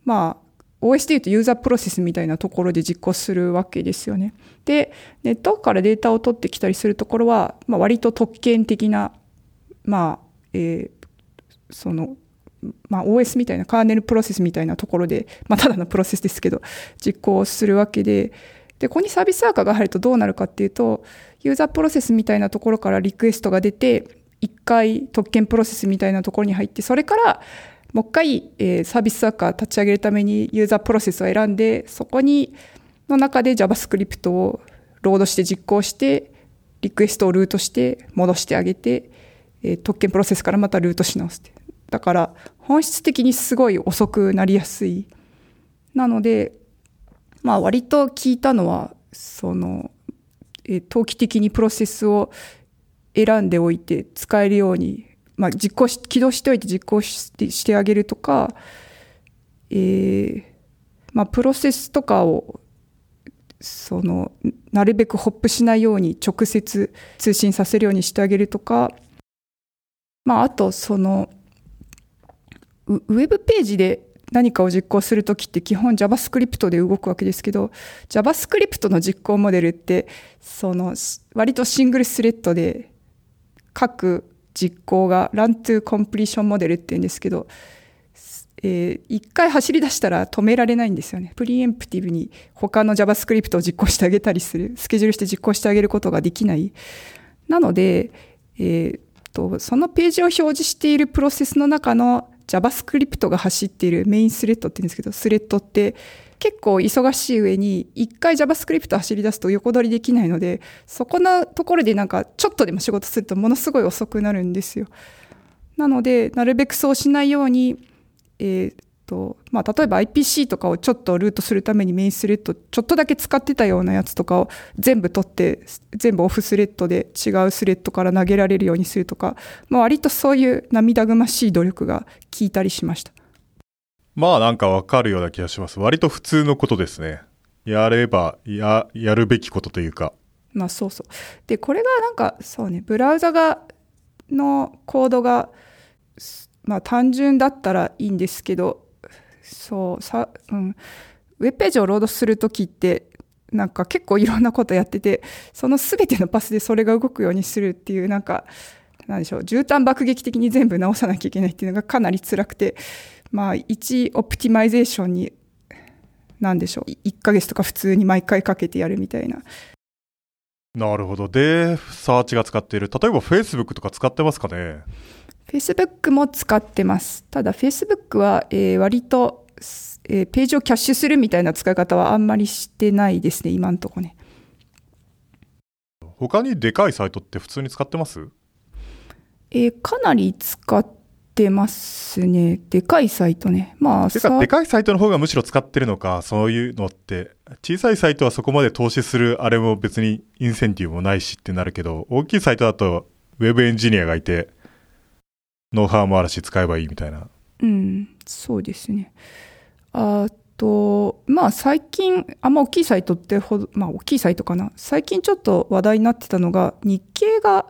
まあ、OS で言うとユーザープロセスみたいなところで実行するわけですよね。で、ネットからデータを取ってきたりするところは、まあ、割と特権的な、まあ、えーその、まあ、OS みたいなカーネルプロセスみたいなところで、まあ、ただのプロセスですけど、実行するわけで、で、ここにサービスワーカーが入るとどうなるかっていうと、ユーザープロセスみたいなところからリクエストが出て、一回特権プロセスみたいなところに入って、それからもう一回、えーサービスワーカー立ち上げるためにユーザープロセスを選んで、そこに、の中で JavaScript をロードして実行して、リクエストをルートして戻してあげて、えー特権プロセスからまたルートし直すって。だから本質的にすごい遅くなりやすい。なので、まあ割と聞いたのは、その、え投機的にプロセスを選んでおいて使えるように、まあ実行し、起動しておいて実行してしてあげるとか、えーまあプロセスとかをそのなるべくホップしないように直接通信させるようにしてあげるとか、まあ、あとそのウェブページで何かを実行するときって基本 JavaScript で動くわけですけど JavaScript の実行モデルってその割とシングルスレッドで各実行が Run to Completion モデルって言うんですけどえー一回走り出したら止められないんですよね。プリエンプティブに他の JavaScript を実行してあげたりする、スケジュールして実行してあげることができない。なので、えーと、そのページを表示しているプロセスの中の JavaScript が走っているメインスレッドって言うんですけど、スレッドって結構忙しい上に、一回 JavaScript 走り出すと横取りできないので、そこのところでなんかちょっとでも仕事するとものすごい遅くなるんですよ。なので、なるべくそうしないように、えーと、まあ、例えば IPC とかをちょっとルートするためにメインスレッドちょっとだけ使ってたようなやつとかを全部取って、全部オフスレッドで違うスレッドから投げられるようにするとか、まあ、割とそういう涙ぐましい努力が効いたりしました。まあなんかわかるような気がします。割と普通のことですね。やれば、や、やるべきことというか。まあそうそう。で、これがなんか、そうね、ブラウザが、のコードが、すまあ単純だったらいいんですけど、そう、さ、うん、ウェブページをロードするときって、なんか結構いろんなことやってて、その全てのパスでそれが動くようにするっていう、なんか、なんでしょう、絨毯爆撃的に全部直さなきゃいけないっていうのがかなり辛くて、まあ、1 optimization に、なんでしょう、1ヶ月とか普通に毎回かけてやるみたいな。なるほど。で、サーチが使っている。例えば Facebook とか使ってますかね？Facebook も使ってます。ただ Facebook は、えー割と、えーページをキャッシュするみたいな使い方はあんまりしてないですね、今んとこね。他にでかいサイトって普通に使ってます？えーかなり使ってますね。でかいサイトね。まあ、てか、さでかいサイトの方がむしろ使ってるのか、そういうのって。小さいサイトはそこまで投資するあれも別にインセンティブもないしってなるけど、大きいサイトだとウェブエンジニアがいて、ノウハウもあるし使えばいいみたいな。うん、そうですね。あと、まあ最近、あんま大きいサイトってほど、まあ大きいサイトかな。最近ちょっと話題になってたのが、日経が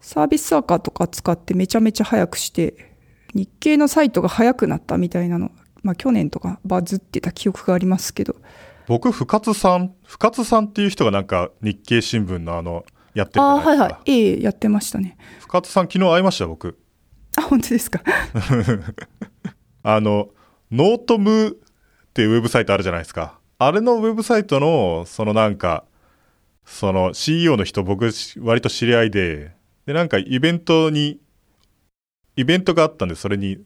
サービスサーカーとか使ってめちゃめちゃ早くして、日経のサイトが早くなったみたいなの、まあ去年とかバズってた記憶がありますけど、僕、深津さん、深津さんっていう人がなんか日経新聞のあの、やってるじゃああ、ないですか。はいはい。ええやってましたね。深津さん昨日会いました、僕。あ、本当ですか。あの、ノートムっていうウェブサイトあるじゃないですか。あれのウェブサイトの、そのなんか、その CEO の人僕割と知り合いで、で、なんかイベントに、イベントがあったんで、それに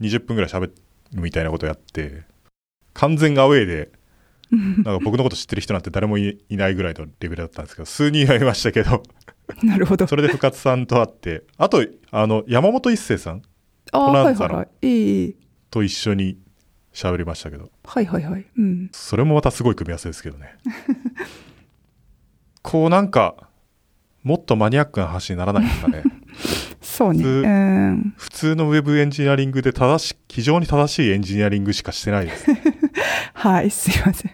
20分ぐらい喋るみたいなことやって、完全アウェイで、なんか僕のこと知ってる人なんて誰もいいないぐらいのレベルだったんですけど、数人はいましたけど、なるほど。それで深津さんと会って、あと、あの、山本一生さん？ああ、はいはいはい。ええと一緒に喋りましたけど、はいはいはい。うん。それもまたすごい組み合わせですけどね。こうなんか、もっとマニアックな話にならないですかね。そうね。普通うん。普通のウェブエンジニアリングで正し、非常に正しいエンジニアリングしかしてないです。はい、すいません。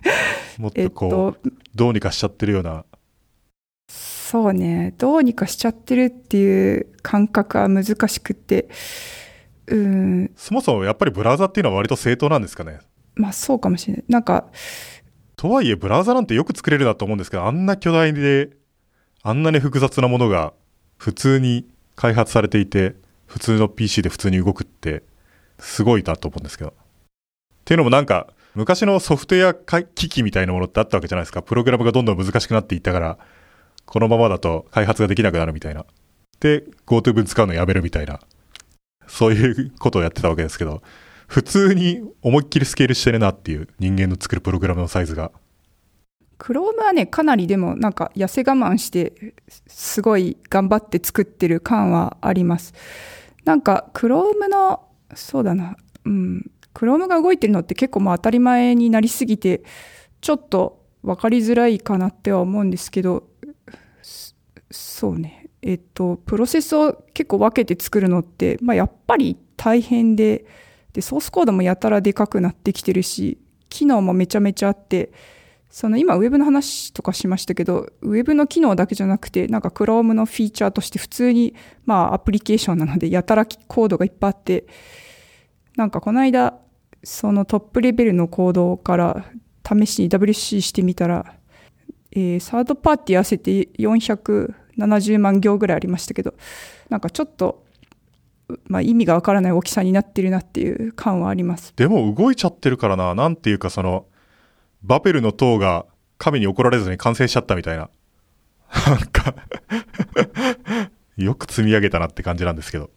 もっえっとこう、と、どうにかしちゃってるような。そうね、どうにかしちゃってるっていう感覚は難しくて、うん、そもそもやっぱりブラウザっていうのは割と正当なんですかね？まあそうかもしれない。なんか、とはいえ、ブラウザなんてよく作れるなと思うんですけど、あんな巨大で、あんなに複雑なものが普通に開発されていて、普通の PC で普通に動くって、すごいなと思うんですけど。っていうのもなんか、昔のソフトウェアか機器みたいなものってあったわけじゃないですか。プログラムがどんどん難しくなっていったから、このままだと開発ができなくなるみたいな。で、GoTo 分使うのやめるみたいな。そういうことをやってたわけですけど、普通に思いっきりスケールしてるなっていう人間の作るプログラムのサイズが。Chrome はね、かなりでもなんか痩せ我慢して、すごい頑張って作ってる感はあります。なんか Chrome の、そうだな、うん、Chrome が動いてるのって結構もう当たり前になりすぎて、ちょっと分かりづらいかなっては思うんですけど、そうね。えっと、プロセスを結構分けて作るのって、まあ、やっぱり大変で、で、ソースコードもやたらでかくなってきてるし、機能もめちゃめちゃあって、その今ウェブの話とかしましたけど、ウェブの機能だけじゃなくて、なんか Chrome のフィーチャーとして普通に、まあアプリケーションなので、やたらコードがいっぱいあって、なんかこの間、そのトップレベルのコードから試しに WC してみたら、えーサードパーティー合わせて400 470万行ぐらいありましたけど、なんかちょっと、まあ意味がわからない大きさになってるなっていう感はあります。でも動いちゃってるからな、なんていうかその、バペルの塔が神に怒られずに完成しちゃったみたいな。なんかよく積み上げたなって感じなんですけど。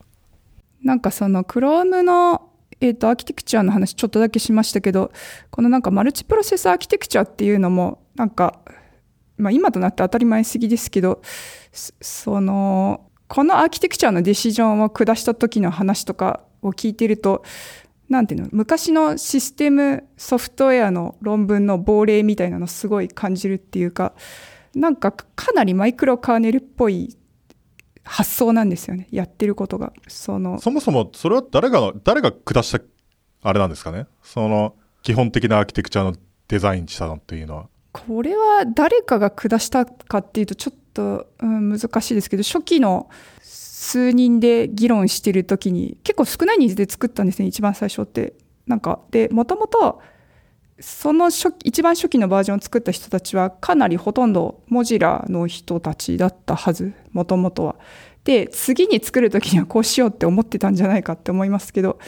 なんかその Chrome の、えー、とアーキテクチャの話ちょっとだけしましたけど、このなんかマルチプロセスアーキテクチャっていうのも、なんか、まあ今となって当たり前すぎですけど、その、このアーキテクチャのディシジョンを下した時の話とかを聞いてると、なんていうの、昔のシステムソフトウェアの論文の亡霊みたいなのすごい感じるっていうか、なんかかなりマイクロカーネルっぽい発想なんですよね。やってることが。その、そもそもそれは誰が、誰が下したあれなんですかね？その基本的なアーキテクチャのデザインしたのっていうのは。これは誰かが下したかっていうとちょっと、うん、難しいですけど、初期の数人で議論してる時に結構少ない人数で作ったんですね、一番最初って。なんか、で、もともとその初一番初期のバージョンを作った人たちはかなりほとんどモジラの人たちだったはず、もともとは。で、次に作る時にはこうしようって思ってたんじゃないかって思いますけど。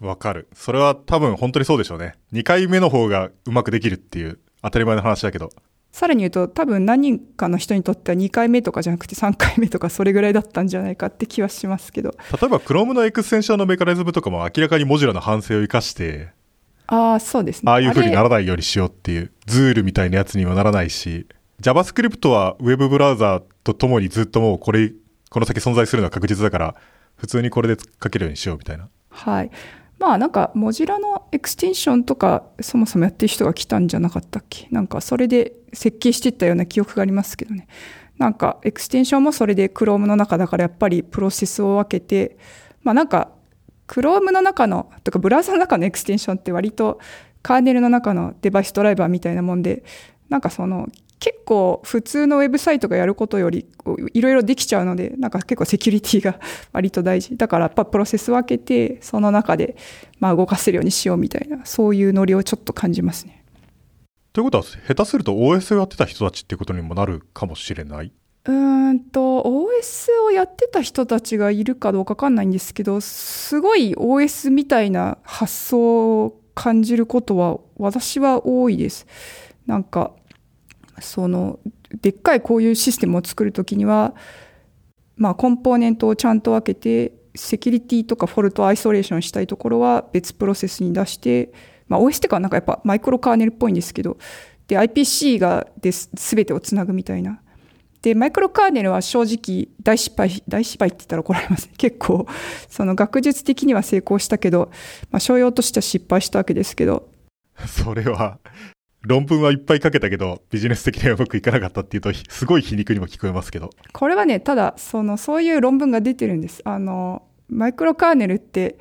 わかる。それは多分本当にそうでしょうね。2回目の方がうまくできるっていう当たり前の話だけど。さらに言うと多分何人かの人にとっては2回目とかじゃなくて3回目とかそれぐらいだったんじゃないかって気はしますけど。例えば Chrome のエクステンションのメカニズムとかも明らかにモジュラの反省を生かして、ああ、そうですね。ああいう風にならないようにしようっていう、ズールみたいなやつにはならないし、JavaScript は Web ブラウザーとともにずっともうこれ、この先存在するのは確実だから、普通にこれで書けるようにしようみたいな。はい。まあなんか、モジラのエクステンションとか、そもそもやってる人が来たんじゃなかったっけ？なんか、それで設計していったような記憶がありますけどね。なんか、エクステンションもそれで Chrome の中だからやっぱりプロセスを分けて、まあなんか、Chrome の中の、とかブラウザの中のエクステンションって割とカーネルの中のデバイスドライバーみたいなもんで、なんかその結構普通のウェブサイトがやることよりいろいろできちゃうので、なんか結構セキュリティが割と大事。だからやっぱプロセス分けて、その中でまあ動かせるようにしようみたいな、そういうノリをちょっと感じますね。ということは、下手すると OS をやってた人たちってことにもなるかもしれないうんと OS をやってた人たちがいるかどうかわかんないんですけどすごい OS みたいな発想を感じることは私は多いです。なんかそのでっかいこういうシステムを作るときにはまあコンポーネントをちゃんと分けてセキュリティとかフォルトアイソレーションしたいところは別プロセスに出して、まあ、OS ってかなんかやっぱマイクロカーネルっぽいんですけどで IPC がです全てをつなぐみたいなで、マイクロカーネルは正直大失敗、大失敗って言ったら怒られます、結構、その学術的には成功したけど、まあ、商用としては失敗したわけですけど。それは、論文はいっぱい書けたけど、ビジネス的にはうまくいかなかったっていうと、すごい皮肉にも聞こえますけど。これはね、ただ、その、そういう論文が出てるんです。あの、マイクロカーネルって、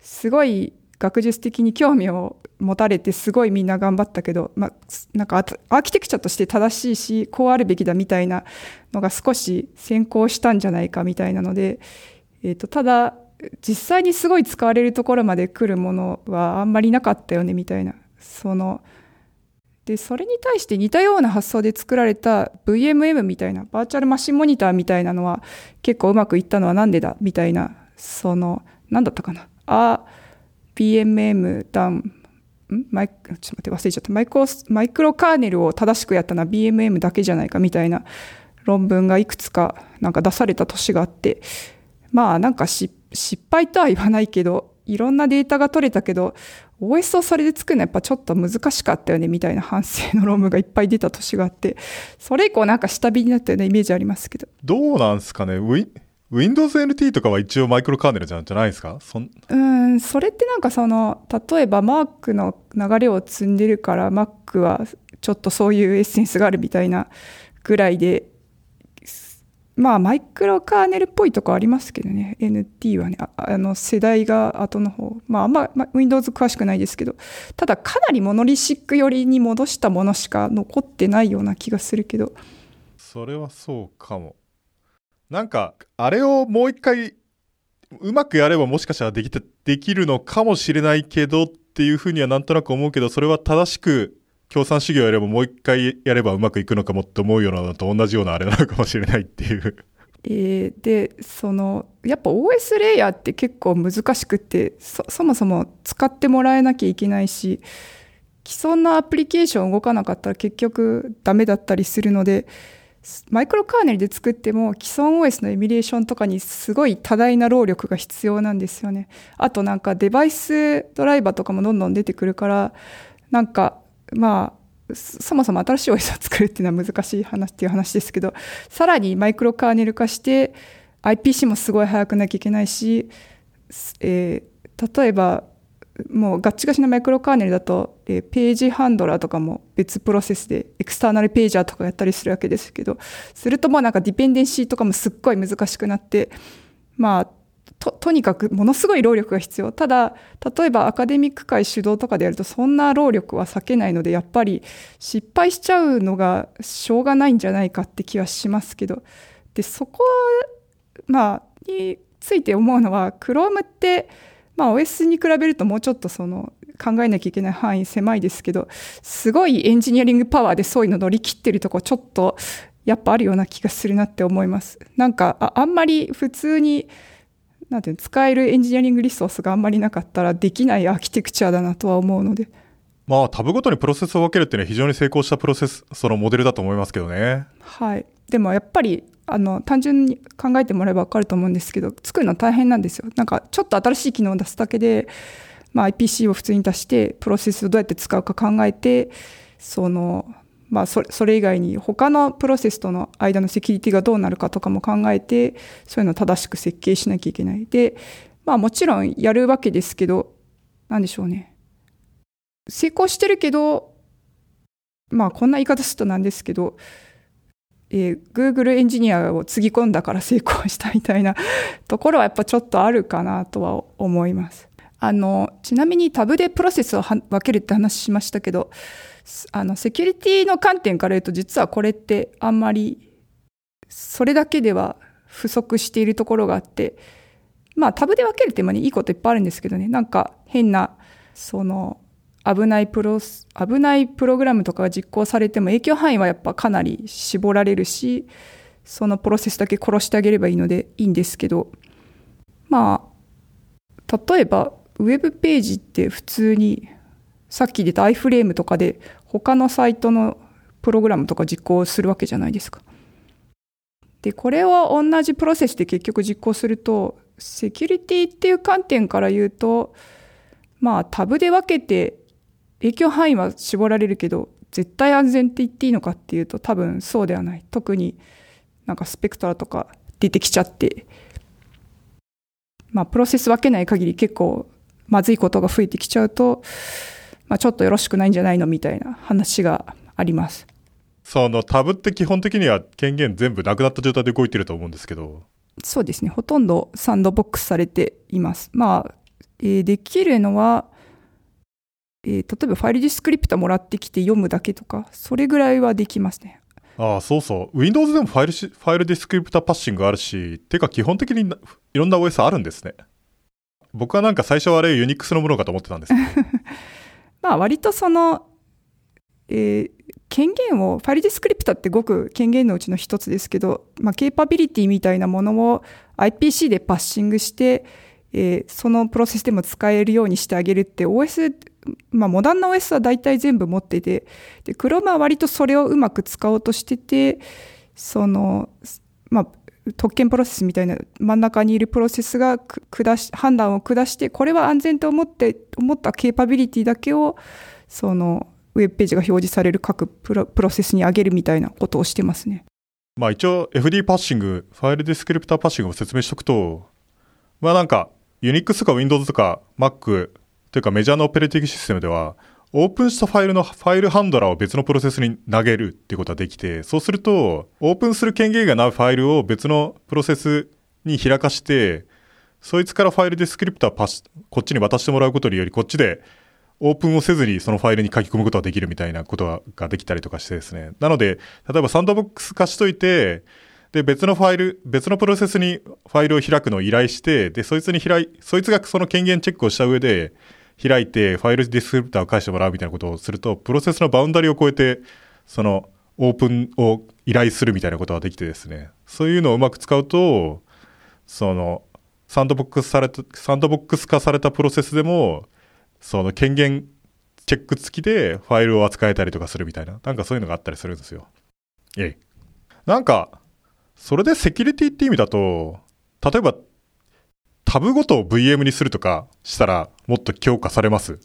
すごい学術的に興味を持たれてすごいみんな頑張ったけど、まあ、なんかアーキテクチャとして正しいしこうあるべきだみたいなのが少し先行したんじゃないかみたいなので、えーと、ただ実際にすごい使われるところまで来るものはあんまりなかったよねみたいなそのでそれに対して似たような発想で作られた VMM みたいなバーチャルマシンモニターみたいなのは結構うまくいったのはなんでだみたいなその何だったかな？あ BMM ダウンマイちょっと待って忘れちゃった。マイクロマイクロカーネルを正しくやったのは BMM だけじゃないかみたいな論文がいくつかなんか出された年があってまあなんか失敗とは言わないけどいろんなデータが取れたけど OS をそれで作るのはやっぱちょっと難しかったよねみたいな反省の論文がいっぱい出た年があってそれ以降なんか下火になったようなイメージありますけど。どうなんですかね？Windows NT とかは一応マイクロカーネルじゃないですか？うんそれってなんかその例えば Mac の流れを積んでるから Mac はちょっとそういうエッセンスがあるみたいなぐらいでまあマイクロカーネルっぽいとこありますけどね。NT はね。あの世代が後の方。まああんま、ま Windows 詳しくないですけど。ただかなりモノリシック寄りに戻したものしか残ってないような気がするけど。それはそうかも。なんか、あれをもう一回、うまくやればもしかしたらできて、できるのかもしれないけどっていうふうにはなんとなく思うけど、それは正しく共産主義をやればもう一回やればうまくいくのかもって思うようなのと同じようなあれなのかもしれないっていう。えー、でそのやっぱ OS レイヤーって結構難しくてそもそも使ってもらえなきゃいけないし既存のアプリケーション動かなかったら結局ダメだったりするのでマイクロカーネルで作っても既存 OS のエミュレーションとかにすごい多大な労力が必要なんですよね。あとなんかデバイスドライバーとかもどんどん出てくるから、なんかまあ、そもそも新しい OS を作るっていうのは難しい話っていう話ですけど、さらにマイクロカーネル化して IPC もすごい速くなきゃいけないし、えー、例えばもうガッチガチなマイクロカーネルだと、えー、ページハンドラーとかも別プロセスでエクスターナルページャーとかやったりするわけですけど、するともうなんかディペンデンシーとかもすっごい難しくなって、まあ、と、とにかくものすごい労力が必要。ただ、例えばアカデミック界主導とかでやると、そんな労力は避けないので、やっぱり失敗しちゃうのがしょうがないんじゃないかって気はしますけど、で、そこまあ、について思うのは、Chrome って、まあ OS に比べるともうちょっとその考えなきゃいけない範囲狭いですけど、すごいエンジニアリングパワーでそういうの乗り切ってるとこちょっとやっぱあるような気がするなって思います。なんかああんまり普通になんていう使えるエンジニアリングリソースがあんまりなかったらできないアーキテクチャだなとは思うので。まあタブごとにプロセスを分けるっていうのは非常に成功したプロセス、そのモデルだと思いますけどね。はい。でもやっぱりあの単純に考えてもらえば分かると思うんですけど作るの大変なんですよなんかちょっと新しい機能を出すだけで、まあ、IPC を普通に出してプロセスをどうやって使うか考えてそのまあ、それ以外に他のプロセスとの間のセキュリティがどうなるかとかも考えてそういうのを正しく設計しなきゃいけないで、まあ、もちろんやるわけですけど何でしょうね成功してるけどまあこんな言い方するとなんですけどえー、Google エンジニアをつぎ込んだから成功したみたいな ところはやっぱちょっとあるかなとは思います。あの、ちなみにタブでプロセスを分けるって話しましたけど、あの、セキュリティの観点から言うと実はこれってあんまりそれだけでは不足しているところがあって、まあタブで分けるっていいこといっぱいあるんですけどね、なんか変な、その、危ないプロ危ないプログラムとかが実行されても影響範囲はやっぱかなり絞られるしそのプロセスだけ殺してあげればいいのでいいんですけどまあ例えばウェブページって普通にさっき出た iFrame とかで他のサイトのプログラムとか実行するわけじゃないですか。でこれを同じプロセスで結局実行するとセキュリティっていう観点から言うとまあタブで分けて影響範囲は絞られるけど絶対安全って言っていいのかっていうと多分そうではない特になんかスペクトラとか出てきちゃってまあプロセス分けない限り結構まずいことが増えてきちゃうと、まあ、ちょっとよろしくないんじゃないのみたいな話がありますそのタブって基本的には権限全部なくなった状態で動いてると思うんですけどそうですねほとんどサンドボックスされていますまあ、えー、できるのはえー、例えば file descriptor もらってきて読むだけとか、それぐらいはできますね。ああ、そうそう。Windows でもファイル file descriptor passing あるし、てか基本的にいろんな OS あるんですね。僕はなんか最初はあれ Unix のものかと思ってたんですけど。まあ割とその、えー、権限を、ファイルディスクリプタってごく権限のうちの一つですけど、まあ、ケーパビリティみたいなものを IPC でパッシングして、えー、そのプロセスでも使えるようにしてあげるって OS まあ、モダンな OS は大体全部持ってて、で、Chrome は割とそれをうまく使おうとしてて、その、まあ、特権プロセスみたいな真ん中にいるプロセスが下し判断を下してこれは安全と思って思った capability だけをそのウェブページが表示される各プロプロセスに上げるみたいなことをしてますね。まあ一応 FD パッシングファイルディスクリプターパッシングを説明しておくとまあなんか Unix とか Windows とか Mac というかメジャーのオペレーティングシステムでは、オープンしたファイルのファイルハンドラーを別のプロセスに投げるっていうことができて、そうすると、オープンする権限がないファイルを別のプロセスに開かして、そいつからファイルディスクリプターパス、こっちに渡してもらうことにより、こっちでオープンをせずにそのファイルに書き込むことができるみたいなことができたりとかしてですね。なので、例えばサンドボックス化しといて、で、別のファイル、別のプロセスにファイルを開くのを依頼して、で、そいつに開い、そいつがその権限チェックをした上で、開いてファイルディスクリプターを返してもらうみたいなことをすると、プロセスのバウンダリを超えて、そのオープンを依頼するみたいなことができてですね、そういうのをうまく使うと、その、サンドボックスされた、サンドボックス化されたプロセスでも、その権限チェック付きでファイルを扱えたりとかするみたいな、なんかそういうのがあったりするんですよ。えい。なんか、それでセキュリティって意味だと、例えばタブごとを VM にするとかしたらもっと強化されます？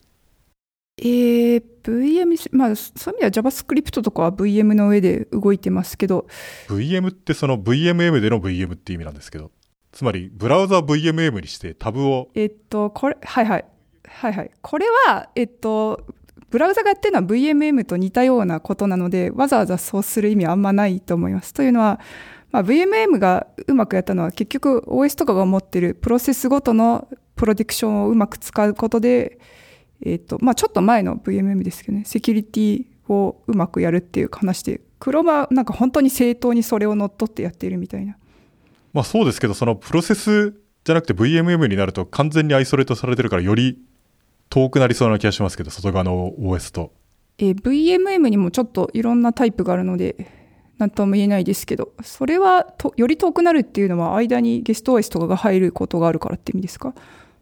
えー、VM、まあ、そういう意味では JavaScript とかは VM の上で動いてますけど。VM ってその VMM での VM って意味なんですけど。つまり、ブラウザ VMM にしてタブを。えっと、これ、はいはい。はいはい。これは、えっと、ブラウザがやってるのは VMM と似たようなことなので、わざわざそうする意味はあんまないと思います。というのは、まあ、VMM がうまくやったのは結局 OS とかが持ってるプロセスごとのプロテクションをうまく使うことで、えっ、と、まあ、ちょっと前の VMM ですけどね、セキュリティをうまくやるっていう話で、クロはなんか本当に正当にそれを乗っ取ってやっているみたいな。まあそうですけど、そのプロセスじゃなくて VMM になると完全にアイソレートされてるからより遠くなりそうな気がしますけど、外側の OS と。えー VMM にもちょっといろんなタイプがあるので、なんとも言えないですけど、それはとより遠くなるっていうのは間にゲスト OS とかが入ることがあるからって意味ですか？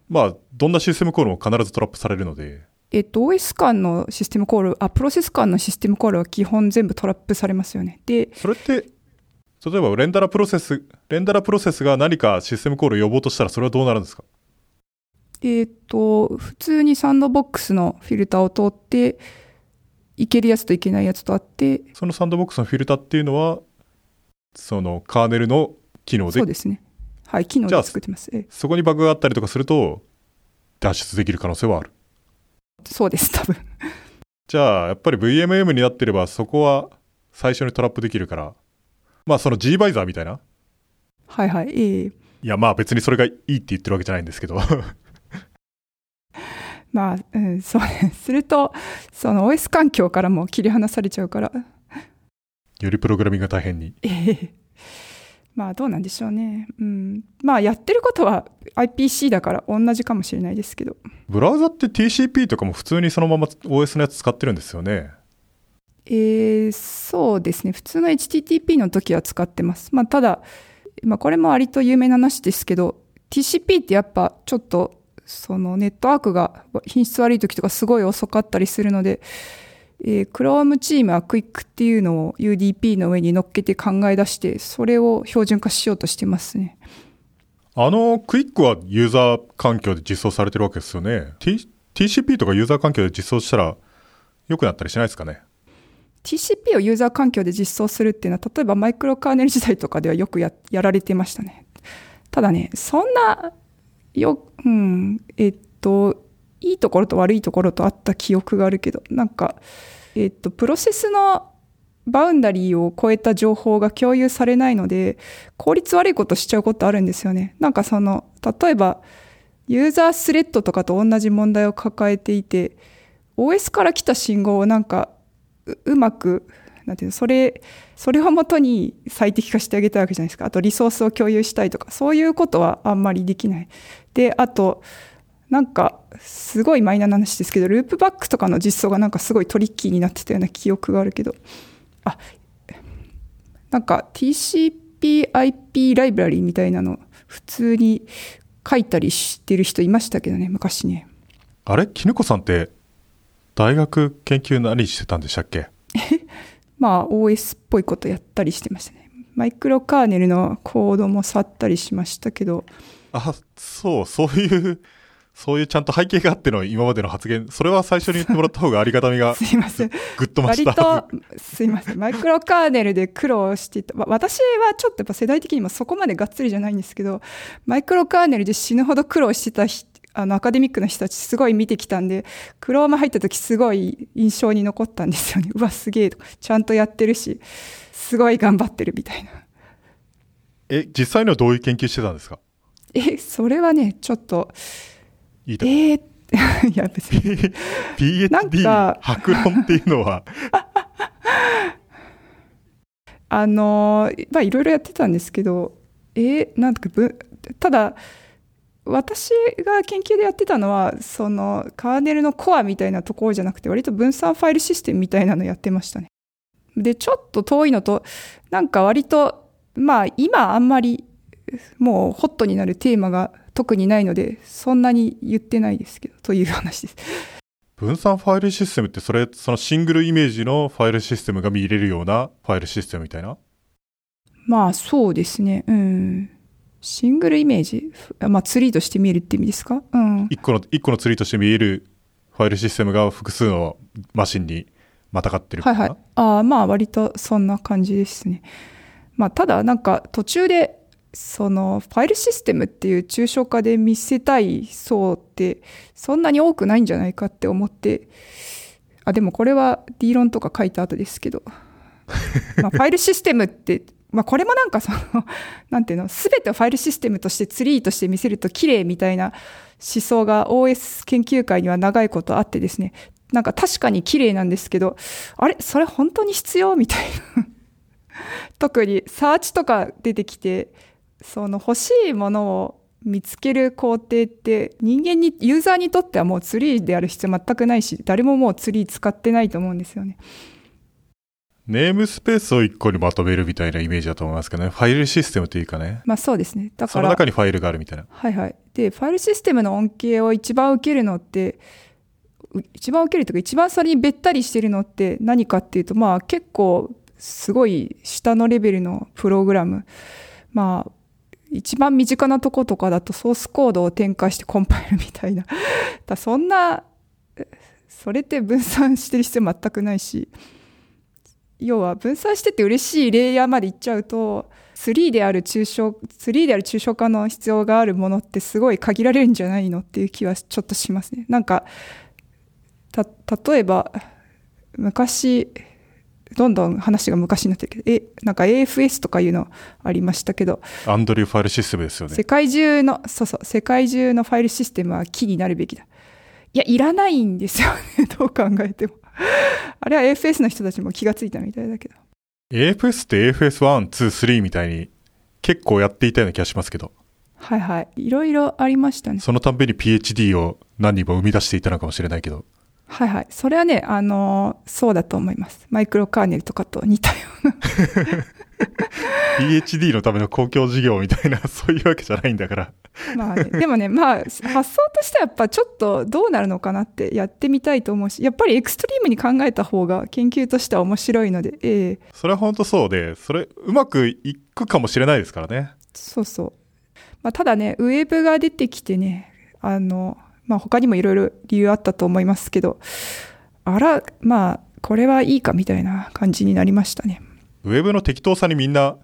まあ、どんなシステムコールも必ずトラップされるので、えっと、OS 間のシステムコール、あ、プロセス間のシステムコールは基本全部トラップされますよね。で、それって、例えばレンダラプロセス、レンダラプロセスが何かシステムコールを呼ぼうとしたらそれはどうなるんですか？えっと、普通にサンドボックスのフィルターを通って、いけるやつといけないやつとあって、そのサンドボックスのフィルターっていうのは、そのカーネルの機能で？そうですね。はい、機能で作ってます。ええそこにバグがあったりとかすると、脱出できる可能性はある。そうです、多分。じゃあ、やっぱり VMM になってれば、そこは最初にトラップできるから、まあその G バイザーみたいな？はいはい、ええいや、まあ別にそれがいいって言ってるわけじゃないんですけど。まあ、うん、そうね。すると、その OS 環境からも切り離されちゃうから、よりプログラミングが大変に。ええまあどうなんでしょうね。うん。まあやってることは IPC だから同じかもしれないですけど。ブラウザって TCP とかも普通にそのまま OS のやつ使ってるんですよね。えーそうですね。普通の HTTP の時は使ってます。まあただ、まあこれも割と有名な話ですけど、TCP ってやっぱちょっとそのネットワークが品質悪い時とかすごい遅かったりするので、えー、Chrome チームはクイックっていうのを UDP の上に乗っけて考え出して、それを標準化しようとしてますね。あのクイックはユーザー環境で実装されてるわけですよね。T、TCP とかユーザー環境で実装したら良くなったりしないですかね？TCP をユーザー環境で実装するっていうのは、例えばマイクロカーネル時代とかではよくややられてましたね。ただね、そんな、よ、うん、えっと、いいところと悪いところとあった記憶があるけど、なんか、えっと、プロセスのバウンダリーを超えた情報が共有されないので、効率悪いことしちゃうことあるんですよね。なんかその、例えば、ユーザースレッドとかと同じ問題を抱えていて、OS から来た信号をなんか、ううまく、なんていうの、それ、それをもとに最適化してあげたいわけじゃないですか。あと、リソースを共有したいとか、そういうことはあんまりできない。で、あと、なんか、すごいマイナーな話ですけど、ループバックとかの実装がなんかすごいトリッキーになってたような記憶があるけど、あ、なんか TCP/IP ライブラリーみたいなの、普通に書いたりしてる人いましたけどね、昔ね。あれ？絹子さんって大学研究何してたんでしたっけ？まあ OS っぽいことやったりしてましたね。マイクロカーネルのコードも触ったりしましたけど、あ、そう、そういう、そういうちゃんと背景があっての今までの発言、それは最初に言ってもらった方がありがたみが すいません。ぐっと増し割た。と、すいません。マイクロカーネルで苦労していた。わ私はちょっとやっぱ世代的にもそこまでがっつりじゃないんですけど、マイクロカーネルで死ぬほど苦労してた人あのアカデミックな人たちすごい見てきたんで、クローム入った時すごい印象に残ったんですよね。うわ、すげえとか。ちゃんとやってるし、すごい頑張ってるみたいな。え、実際にはどういう研究してたんですか？え、それはね、ちょっと、いいとえー、いや別に。なん PhD か白論っていうのは、あのーまあいろいろやってたんですけど、えーなんとかぶただ私が研究でやってたのはそのカーネルのコアみたいなところじゃなくて割と分散ファイルシステムみたいなのやってましたね。でちょっと遠いのとなんか割とまあ今あんまりもうホットになるテーマが特にないのでそんなに言ってないですけどという話です。分散ファイルシステムってそれ、そのシングルイメージのファイルシステムが見れるようなファイルシステムみたいな？まあそうですね。うん。シングルイメージ、まあツリーとして見えるって意味ですか？うん。一個の、一個のツリーとして見えるファイルシステムが複数のマシンにまたがってるはいいはい。ああ、まあ割とそんな感じですね。まあただなんか途中で、そのファイルシステムっていう抽象化で見せたい層ってそんなに多くないんじゃないかって思って、あ、でもこれは D 論とか書いた後ですけど、まあ、ファイルシステムってまあこれもなんかその、なんていうの、すべてをファイルシステムとしてツリーとして見せると綺麗みたいな思想が OS 研究会には長いことあってですね、なんか確かに綺麗なんですけど、あれ？それ本当に必要？みたいな。特にサーチとか出てきて、その欲しいものを見つける工程って人間に、ユーザーにとってはもうツリーである必要全くないし、誰ももうツリー使ってないと思うんですよね。ネームスペースを一個にまとめるみたいなイメージだと思いますけどね。ファイルシステムというかね。まあそうですね。だそのから、中にファイルがあるみたいな。はいはい。で、ファイルシステムの恩恵を一番受けるのって、う一番受けるというか、一番それにべったりしてるのって何かっていうと、まあ結構すごい下のレベルのプログラム。まあ、一番身近なとことかだとソースコードを展開してコンパイルみたいな。だそんな、それって分散してる必要全くないし、要は分散してて嬉しいレイヤーまで行っちゃうと、3である抽象、3である抽象化の必要があるものってすごい限られるんじゃないのっていう気はちょっとしますね。なんか、た、例えば、昔、どんどん話が昔になってるけど、え、なんか AFS とかいうのありましたけど、アンドリューファイルシステムですよね世。界中の、そうそう、世界中のファイルシステムは木になるべきだ。いや、いらないんですよね、どう考えても。あれは AFS の人たちも気がついたみたいだけど。AFS って AFS1、2、3みたいに結構やっていたような気がしますけど、はいはい。いろいろありましたね。そのたんびに PhD を何人も生み出していたのかもしれないけど、はいはい。それはね、あのーそうだと思います。マイクロカーネルとかと似たような。PhD のための公共事業みたいな、そういうわけじゃないんだから。まあね、でもね、まあ、発想としてはやっぱちょっとどうなるのかなってやってみたいと思うし、やっぱりエクストリームに考えた方が研究としては面白いので、ええそれは本当そうで、それうまくいくかもしれないですからね。そうそう。まあ、ただね、ウェブが出てきてね、あの、まあ、他にもいろいろ理由あったと思いますけど、あら、まあ、これはいいかみたいな感じになりましたね。ウェブの適当さにみんな、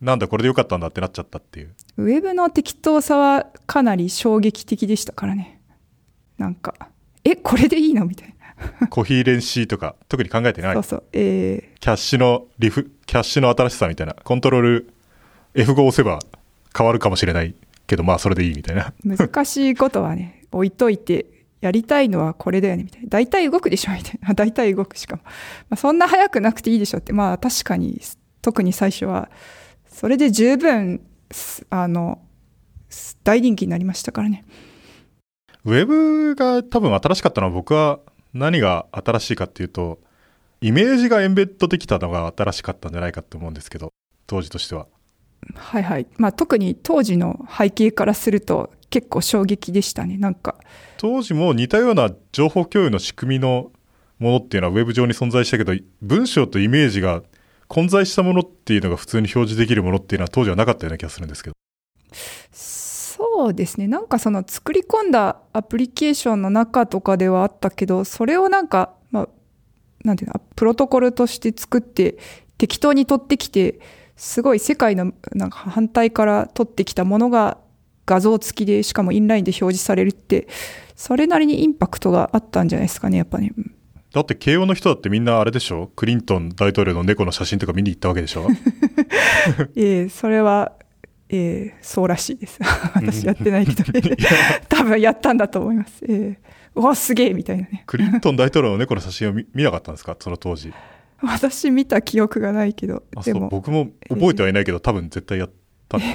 なんだこれでよかったんだってなっちゃったっていう。ウェブの適当さはかなり衝撃的でしたからね。なんか、え、これでいいのみたいコヒーレンシーとか特に考えてなな。い？そう。そう。えキャッシュのリフ、キャッシュの新しさみたいな。コントロール F5 押せば変わるかもしれないけど、まあそれでいいみたいな。ー難しいことはね、置いといて、やりたいのはこれだよね、みたいな。大体動くでしょ、みたいな。大体動くしかも。まあ、そんな早くなくていいでしょって。まあ確かに、特に最初は、それで十分、すあの、す大人気になりましたからね。ウェブが多分新しかったのは僕は何が新しいかっていうと、イメージがエンベッドできたのが新しかったんじゃないかと思うんですけど、当時としては。はいはい。まあ特に当時の背景からすると結構衝撃でしたね。なんか、当時も似たような情報共有の仕組みのものっていうのはウェブ上に存在したけど、文章とイメージが混在したものっていうのが普通に表示できるものっていうのは当時はなかったような気がするんですけど。そうですね。なんかその作り込んだアプリケーションの中とかではあったけど、それをなんか、まあ、なんていうの、プロトコルとして作って、適当に取ってきて、すごい世界のなんか反対から取ってきたものが画像付きで、しかもインラインで表示されるって、それなりにインパクトがあったんじゃないですかね、やっぱね。うんだって慶応の人だってみんなあれでしょ？クリントン大統領の猫の写真とか見に行ったわけでしょ？ええそれは、ええそうらしいです。私やってないけどね。多分やったんだと思います。ええうわ、すげえみたいなね。クリントン大統領の猫の写真を見見なかったんですか？その当時。私見た記憶がないけど。でも僕も覚えてはいないけど、多分絶対やったんだよ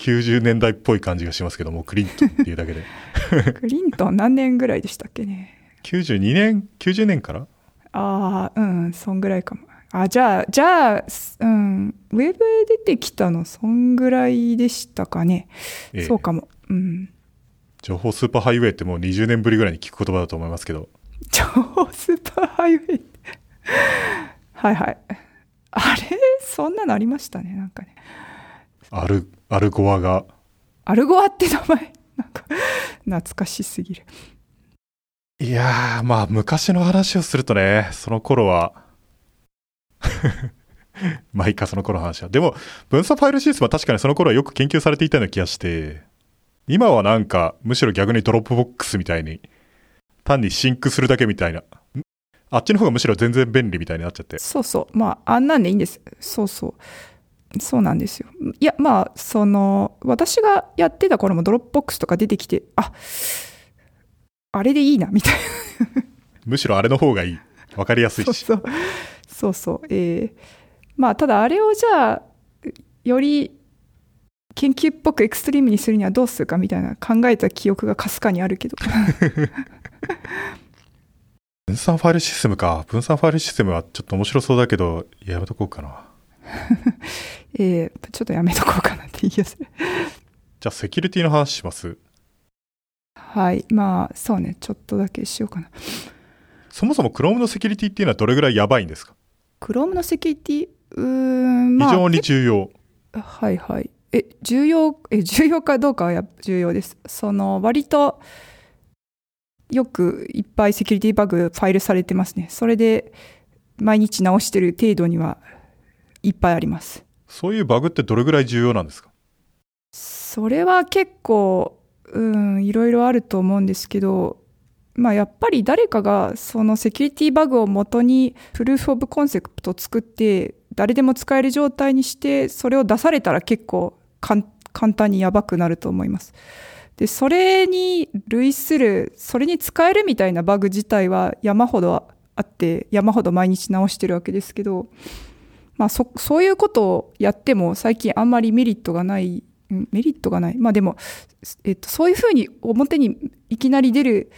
90年代っぽい感じがしますけども、クリントンっていうだけで。クリントン何年ぐらいでしたっけね？92年 ?90 年から？ああうんそんぐらいかも。あじゃあじゃあうんウェブ出てきたのそんぐらいでしたかね、ええ。そうかも。うん。情報スーパーハイウェイってもう20年ぶりぐらいに聞く言葉だと思いますけど、超スーパーハイウェイって？はいはい。あれ？そんなのありましたねなんかね。アル、アルゴアが、アルゴアって名前 なんか懐かしすぎるいやー、まあ昔の話をするとね、その頃は、まあいいか、その頃の話は。でも、分散ファイルシステムは確かにその頃はよく研究されていたような気がして、今はなんか、むしろ逆にドロップボックスみたいに、単に sync するだけみたいな。あっちの方がむしろ全然便利みたいになっちゃって。そうそう。まあ、あんなんでいいんです。そうそう。そうなんですよ。いや、まあ、その、私がやってた頃もドロップボックスとか出てきて、あ、あれでいいな、みたいな。むしろあれの方がいい。わかりやすいし。そうそう。そうそう。えー、まあ、ただあれをじゃあ、より研究っぽく extreme にするにはどうするかみたいな考えた記憶がかすかにあるけど。分散ファイルシステムか。分散ファイルシステムはちょっと面白そうだけど、やめとこうかな。えー、ちょっとやめとこうかなって言いやすい。じゃあ、セキュリティの話します。はい。まあ、そうね。ちょっとだけしようかな。そもそも Chrome のセキュリティっていうのはどれぐらいやばいんですか？Chrome のセキュリティ、うーん、まあ。非常に重要。はいはい。え、重要、え、重要かどうかはや重要です。その、割と、よくいっぱいセキュリティバグファイルされてますね。それで、毎日直してる程度にはいっぱいあります。そういうバグってどれぐらい重要なんですか？それは結構、うん、いろいろあると思うんですけど、まあやっぱり誰かがそのセキュリティバグを元にプルーフオブコンセプトを作って誰でも使える状態にしてそれを出されたら結構簡単にやばくなると思います。で、それに類する、それに使えるみたいなバグ自体は山ほどあって、山ほど毎日直してるわけですけど、まあそ、そういうことをやっても最近あんまりメリットがない、んメリットがない。まあでも、えっと、そういうふうに表にいきなり出る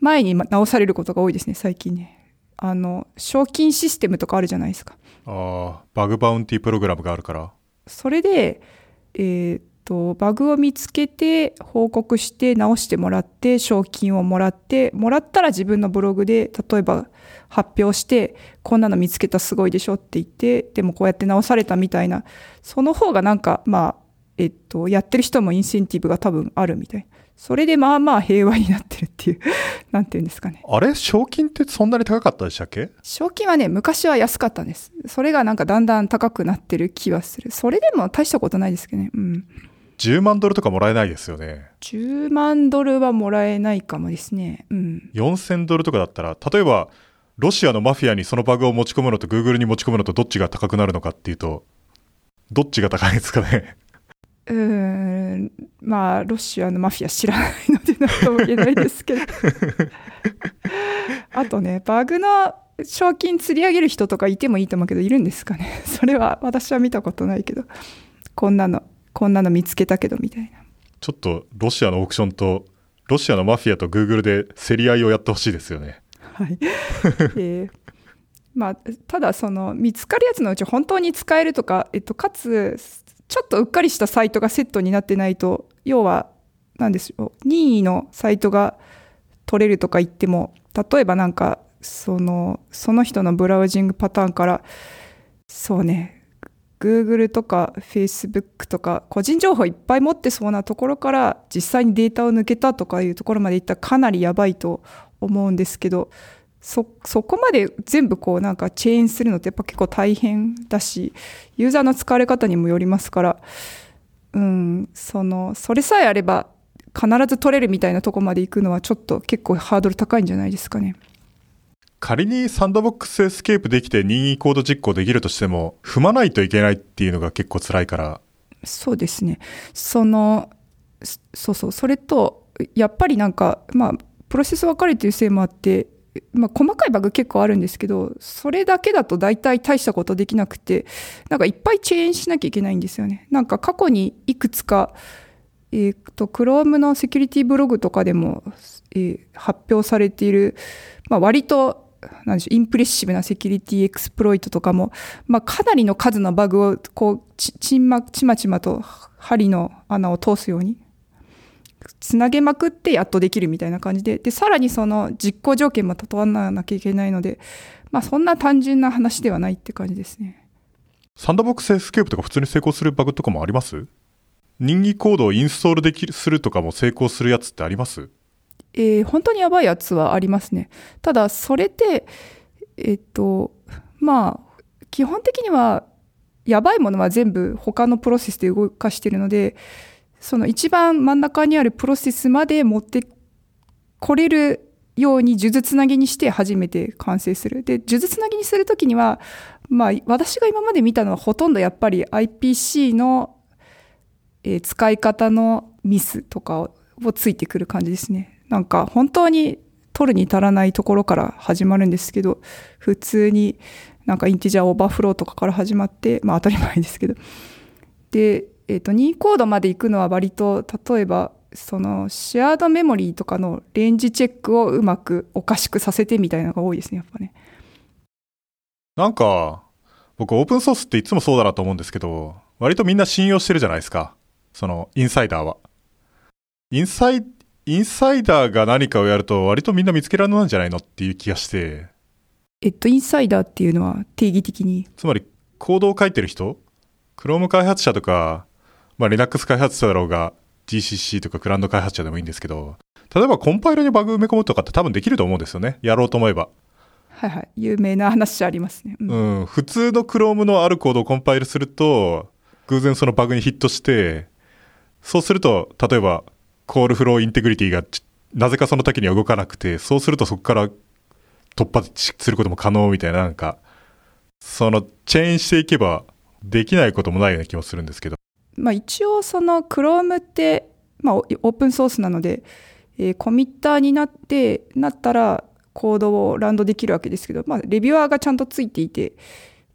前に直されることが多いですね、最近ね。あの、賞金システムとかあるじゃないですか。ああ、バグバウンティプログラムがあるから。それで、えーとバグを見つけて報告して直してもらって賞金をもらってもらったら自分のブログで例えば発表してこんなの見つけたすごいでしょって言ってでもこうやって直されたみたいなその方がなんかまあえっとやってる人もインセンティブが多分あるみたいそれでまあまあ平和になってるっていう なんていうんですかね。あれ賞金ってそんなに高かったでしたっけ？賞金はね昔は安かったんです。それがなんかだんだん高くなってる気はする。それでも大したことないですけどね。うん。10万ドルとかもらえないですよね。10万ドルはもらえないかもですね。うん。4000ドルとかだったら、例えば、ロシアのマフィアにそのバグを持ち込むのと Google に持ち込むのとどっちが高くなるのかっていうと、どっちが高いですかね。うーん。まあ、ロシアのマフィア知らないので何とも言えないですけど。あとね、バグの賞金釣り上げる人とかいてもいいと思うけど、いるんですかね。それは私は見たことないけど、こんなの、こんなの見つけたけどみたいな。ちょっとロシアのオークションと、ロシアのマフィアと Google で競り合いをやってほしいですよね。はい。えーまあ、ただその見つかるやつのうち本当に使えるとか、えっと、かつちょっとうっかりしたサイトがセットになってないと要は何でしょう任意のサイトが取れるとか言っても例えばなんかそのその人のブラウジングパターンからそうね Google とか Facebook とか個人情報いっぱい持ってそうなところから実際にデータを抜けたとかいうところまでいったらかなりやばいと思うんですけどそそこまで全部こうなんかチェーンするのってやっぱ結構大変だしユーザーの使われ方にもよりますからうんそのそれさえあれば必ず取れるみたいなとこまで行くのはちょっと結構ハードル高いんじゃないですかね。仮にサンドボックスエスケープできて任意コード実行できるとしても、踏まないといけないっていうのが結構辛いから。そうですね。その、そうそう、それと、やっぱりなんか、まあ、プロセス分かれてるせいもあって、まあ、細かいバグ結構あるんですけど、それだけだと大体大したことできなくて、なんかいっぱいチェーンしなきゃいけないんですよね。なんか過去にいくつか、えー、と、Chrome のセキュリティブログとかでも、えー、発表されている、まあ、割となんでしょう、インプレッシブなセキュリティエクスプロイトとかも、まあ、かなりの数のバグを、こう、ち、ちんま、ちまちまと針の穴を通すように、つなげまくってやっとできるみたいな感じで、で、さらにその実行条件も整わなきゃいけないので、まあ、そんな単純な話ではないって感じですね。サンドボックスエスケープとか普通に成功するバグとかもあります？任意コードをインストールできる、するとかも成功するやつってあります？えー、本当にやばいやつはありますね。ただ、それって、えっと、まあ、基本的には、やばいものは全部他のプロセスで動かしているので、その一番真ん中にあるプロセスまで持ってこれるように数珠つなぎにして初めて完成する。で、数珠つなぎにするときには、まあ、私が今まで見たのはほとんどやっぱり IPC の、えー使い方のミスとかををついてくる感じですね。なんか本当に取るに足らないところから始まるんですけど、普通になんか integer overflow とかから始まって、まあ当たり前ですけど。で、えっ、と、任意コードまで行くのは割と、例えば、その shared memory とかの range check をうまくおかしくさせてみたいなのが多いですね、やっぱね。なんか、僕オープンソースっていつもそうだなと思うんですけど、割とみんな信用してるじゃないですか。その、インサイダーは。インサイ、インサイダーが何かをやると割とみんな見つけられないんじゃないのっていう気がして、えっと、インサイダーっていうのは定義的に？つまりコードを書いてる人？Chrome 開発者とか、まあ Linux 開発者だろうが、GCC とかクラウド開発者でもいいんですけど、例えばコンパイルにバグ埋め込むとかって多分できると思うんですよね。やろうと思えば。はいはい。有名な話ありますね。うんうん、普通の Chrome のあるコードをコンパイルすると、偶然そのバグにヒットして、そうすると、例えば、コールフローインテグリティがちなぜかその時には動かなくて、そうするとそこから突破することも可能みたいな、なんか、そのチェーンしていけばできないこともないような気もするんですけど。まあ一応その Chrome って、まあオープンソースなので、えーコミッターになって、なったらコードをランドできるわけですけど、まあレビュアーがちゃんとついていて、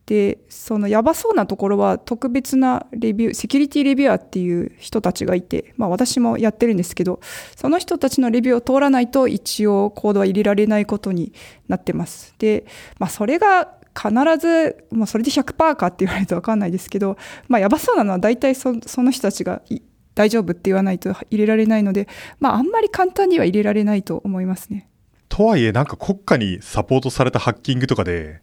で、そのやばそうなところは特別なレビュー、セキュリティレビュアーっていう人たちがいて、まあ私もやってるんですけど、その人たちのレビューを通らないと一応コードは入れられないことになってます。で、まあそれが必ず、まあそれで100%かって言われるとわかんないですけど、まあやばそうなのは大体そその人たちがい大丈夫って言わないと入れられないので、まああんまり簡単には入れられないと思いますね。とはいえ、なんか国家にサポートされたハッキングとかで、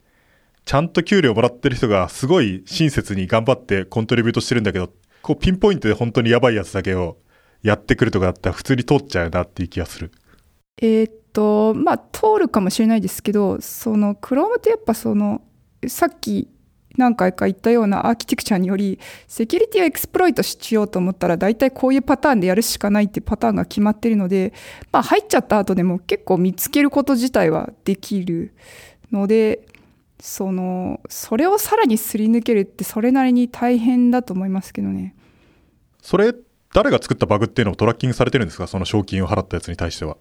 ちゃんと給料もらってる人がすごい親切に頑張ってコントリビュートしてるんだけど、こうピンポイントで本当にやばいやつだけをやってくるとかだったら普通に通っちゃうなっていう気がする。えーっと、まあ、通るかもしれないですけど、その、Chrome ってやっぱその、さっき何回か言ったようなアーキテクチャにより、セキュリティをエクスプロイトしようと思ったら、大体こういうパターンでやるしかないっていパターンが決まってるので、まあ、入っちゃった後でも結構見つけること自体はできるので、その、それをさらにすり抜けるってそれなりに大変だと思いますけどね。それ、誰が作ったバグっていうのをトラッキングされてるんですか？その賞金を払ったやつに対しては。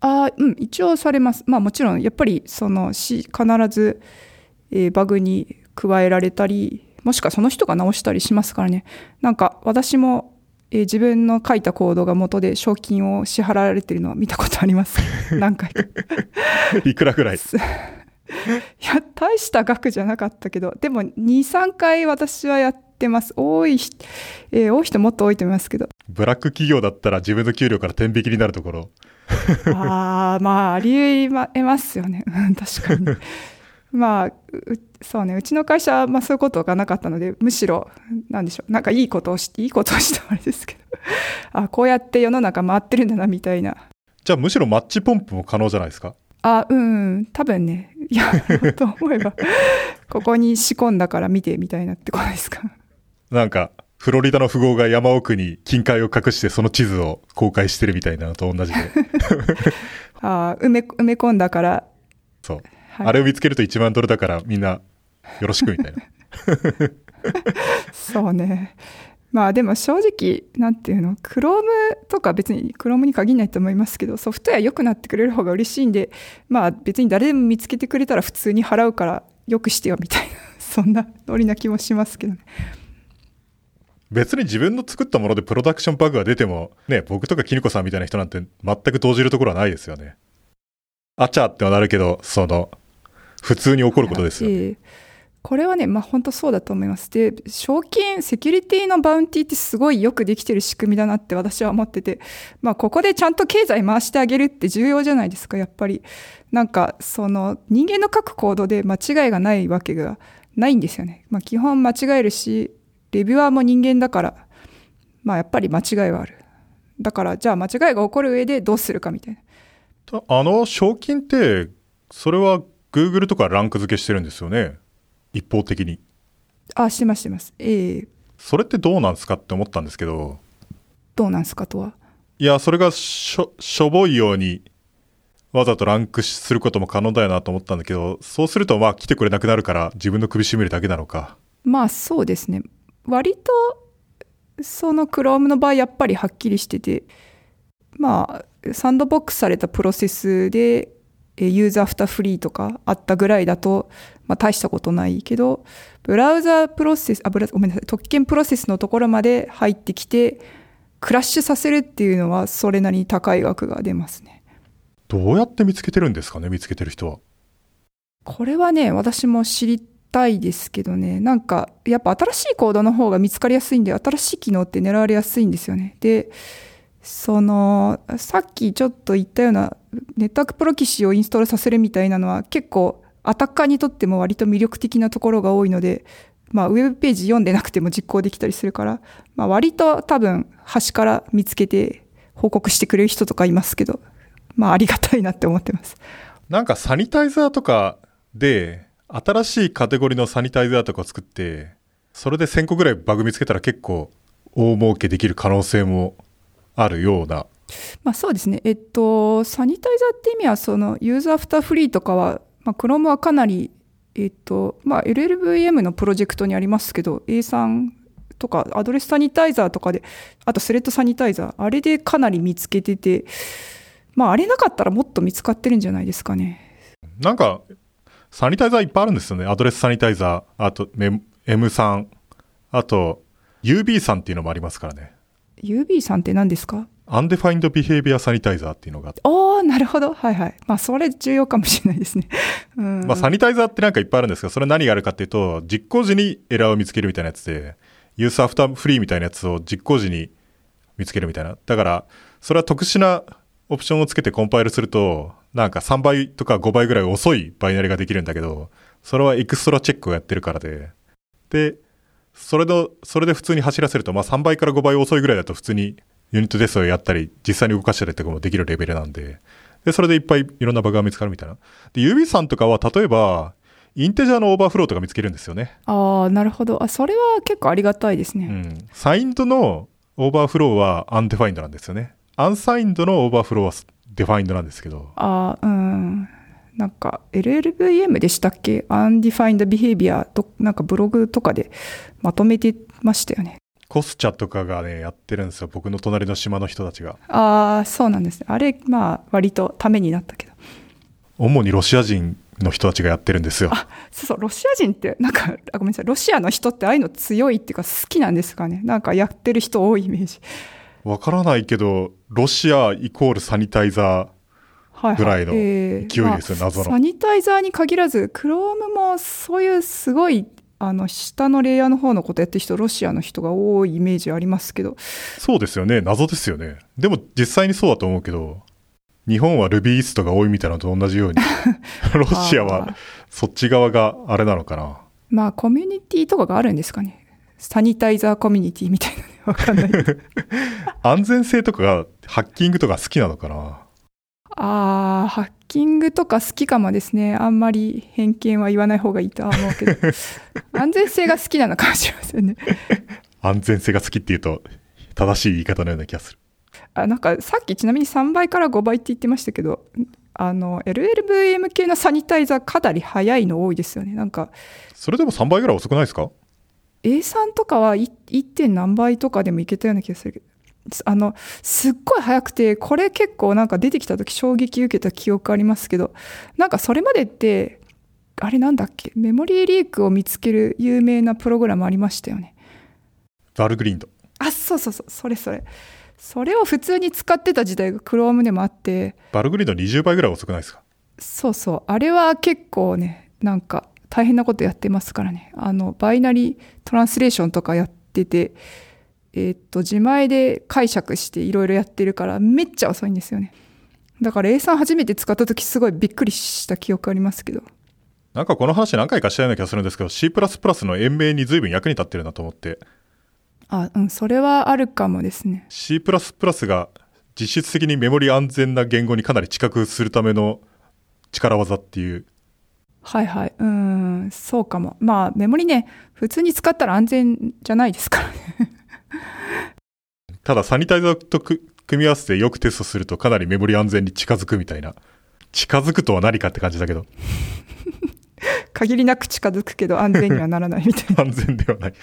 あーうん、一応されます。まあもちろん、やっぱり、その、し、必ず、えーバグに加えられたり、もしくはその人が直したりしますからね。なんか、私も、えー自分の書いたコードが元で賞金を支払われてるのは見たことあります。何回か。いいくらぐらい？や、大した額じゃなかったけど、でも、2、3回私はやってます。多い人、えー多い人もっと多いと思いますけど。ブラック企業だったら自分の給料から天引きになるところ。ああ、まあ、ありえますよね。うん、確かに。まあ、うそうね、うちの会社は、まあ、そういうことがなかったので、むしろ、なんでしょう、なんかいいことをして、いいことをしたあれですけど、あこうやって世の中回ってるんだな、みたいな。じゃあむしろマッチポンプも可能じゃないですか？あ、うん、うん多分ね、やろうと思えば、ここに仕込んだから見て、みたいなってことですか？なんか、フロリダの富豪が山奥に金塊を隠してその地図を公開してるみたいなのと同じで。あ埋め、埋め込んだから、そう。はいあれを見つけると1万ドルだからみんなよろしくみたいな。そうね。まあでも正直、なんていうの、Chrome とか別に Chrome に限らないと思いますけど、ソフトウェア良くなってくれる方が嬉しいんで、まあ別に誰でも見つけてくれたら普通に払うから良くしてよみたいな、そんなノリな気もしますけどね。別に自分の作ったものでプロダクションバグが出ても、ね、僕とかキヌコさんみたいな人なんて全く動じるところはないですよね。あちゃってはなるけど、その、普通に起こることですよね。これはね、まあ本当そうだと思います。で、賞金、セキュリティのバウンティってすごいよくできてる仕組みだなって私は思ってて、まあここでちゃんと経済回してあげるって重要じゃないですか、やっぱり。なんか、その人間の書くコードで間違いがないわけがないんですよね。まあ基本間違えるし、レビュアーも人間だから、まあやっぱり間違いはある。だから、じゃあ間違いが起こる上でどうするかみたいな。あの、賞金って、それは Google とかランク付けしてるんですよね？一方的に。あ、してますしてます。ええそれってどうなんですかって思ったんですけど、どうなんすかとは？いや、それがしょ、しょぼいように、わざとランクすることも可能だよなと思ったんだけど、そうするとまあ来てくれなくなるから自分の首絞めるだけなのか。まあそうですね。割と、その Chrome の場合やっぱりはっきりしてて、まあ、サンドボックスされたプロセスで、ユーザーフタフリーとかあったぐらいだと、まあ大したことないけど、ブラウザプロセス、あ、ブラごめんなさい、特権プロセスのところまで入ってきて、クラッシュさせるっていうのはそれなりに高い額が出ますね。どうやって見つけてるんですかね、見つけてる人は。これはね、私も知りたいですけどね、なんか、やっぱ新しいコードの方が見つかりやすいんで、新しい機能って狙われやすいんですよね。で、その、さっきちょっと言ったような、ネットワークプロキシをインストールさせるみたいなのは、結構、アタッカーにとっても割と魅力的なところが多いので、まあ、ウェブページ読んでなくても実行できたりするから、まあ、割と多分、端から見つけて報告してくれる人とかいますけど、まあ、ありがたいなって思ってます。なんかサニタイザーとかで、新しいカテゴリーのサニタイザーとかを作って、それで1000個ぐらいバグ見つけたら結構大儲けできる可能性もあるような。まあそうですね。えっと、サニタイザーって意味は、その、ユーザーアフターフリーとかは、まあ、Chrome はかなり、えっと、まあ、LLVM のプロジェクトにありますけど、A3 とか、アドレスサニタイザーとかで、あと thread sanitizer、あれでかなり見つけてて、まあ、あれなかったらもっと見つかってるんじゃないですかね。なんか、サニタイザーいっぱいあるんですよね。 address sanitizer、あと、メ MSan、あと、UB さんっていうのもありますからね。 UBSan って何ですか？ undefined behavior sanitizer っていうのがあって、ああ、なるほど。はいはい。まあ、それ重要かもしれないですね。うん。まあ、サニタイザーってなんかいっぱいあるんですけど、それ何があるかっていうと、実行時にエラーを見つけるみたいなやつで、ユースアフターフリーみたいなやつを実行時に見つけるみたいな。だから、それは特殊なオプションをつけてコンパイルすると、なんか3倍とか5倍ぐらい遅いバイナリができるんだけど、それはエクストラチェックをやってるからで、で、それの、それで普通に走らせると、まあ3倍から5倍遅いぐらいだと普通にユニットテストをやったり、実際に動かしたりとかもできるレベルなんで、で、それでいっぱいいろんなバグが見つかるみたいな。で、指さんとかは例えば、integer のオーバーフローとか見つけるんですよね。ああ、なるほど。あ、それは結構ありがたいですね。うん。 signed のオーバーフローは undefined なんですよね。 unsigned のオーバーフローは defined なんですけど。ああ、うん。なんか LLVM でしたっけ ?Undefined Behavior と、なんかブログとかでまとめてましたよね。コスチャとかがね、やってるんですよ。僕の隣の島の人たちが。ああ、そうなんですね。あれ、まあ、割とためになったけど。主にロシア人の人たちがやってるんですよ。そうそう、ロシア人って、なんか、あごめんなさい、ロシアの人ってああいうの強いっていうか好きなんですかね。なんかやってる人多いイメージ。わからないけど、ロシアイコールサニタイザー。はい、はい。ぐらいのえー勢いですよ謎のサニタイザーに限らず、クロームもそういうすごい、あの、下のレイヤーの方のことやってる人、ロシアの人が多いイメージありますけど、そうですよね。謎ですよね。でも実際にそうだと思うけど、日本はルビーイストが多いみたいなのと同じように、ロシアあはーそっち側があれなのかな。まあ、コミュニティとかがあるんですかね。サニタイザーコミュニティみたいなね、わかんない。安全性とかが、ハッキングとか好きなのかな？ああ、ハッキングとか好きかもですね。あんまり偏見は言わない方がいいとは思うけど、安全性が好きなのかもしれませんね。安全性が好きっていうと、正しい言い方のような気がする。あなんかさっきちなみに3倍から5倍って言ってましたけど、あの、LLVM 系のサニタイザーかなり早いの多いですよね。なんか、それでも3倍ぐらい遅くないですか？A3 とかは 1. 点何倍とかでもいけたような気がするけど、あの、すっごい早くて、これ結構なんか出てきた時衝撃受けた記憶ありますけど、なんかそれまでって、あれなんだっけ、メモリーリークを見つける有名なプログラムありましたよね。バルグリーンド。あ、そうそうそう、それそれ。それを普通に使ってた時代が Chrome でもあって、バルグリーンド20倍ぐらい遅くないですか？そうそう。あれは結構ね、なんか大変なことやってますからね。あの、バイナリートランスレーションとかやってて、えーっと、自前で解釈していろいろやってるから、めっちゃ遅いんですよね。だから A3 初めて使った時すごいびっくりした記憶ありますけど。なんかこの話何回かしたような気がするんですけど、C++ の延命に随分役に立ってるなと思って、あ、うん、それはあるかもですね。C++ が実質的にメモリ安全な言語にかなり近くするための力技っていう。はいはい。うん、そうかも。まあ、メモリね、普通に使ったら安全じゃないですからね。ただサニタイザーとく組み合わせてよくテストするとかなりメモリ安全に近づくみたいな近づくとは何かって感じだけど。限りなく近づくけど安全にはならないみたいな。安全ではない。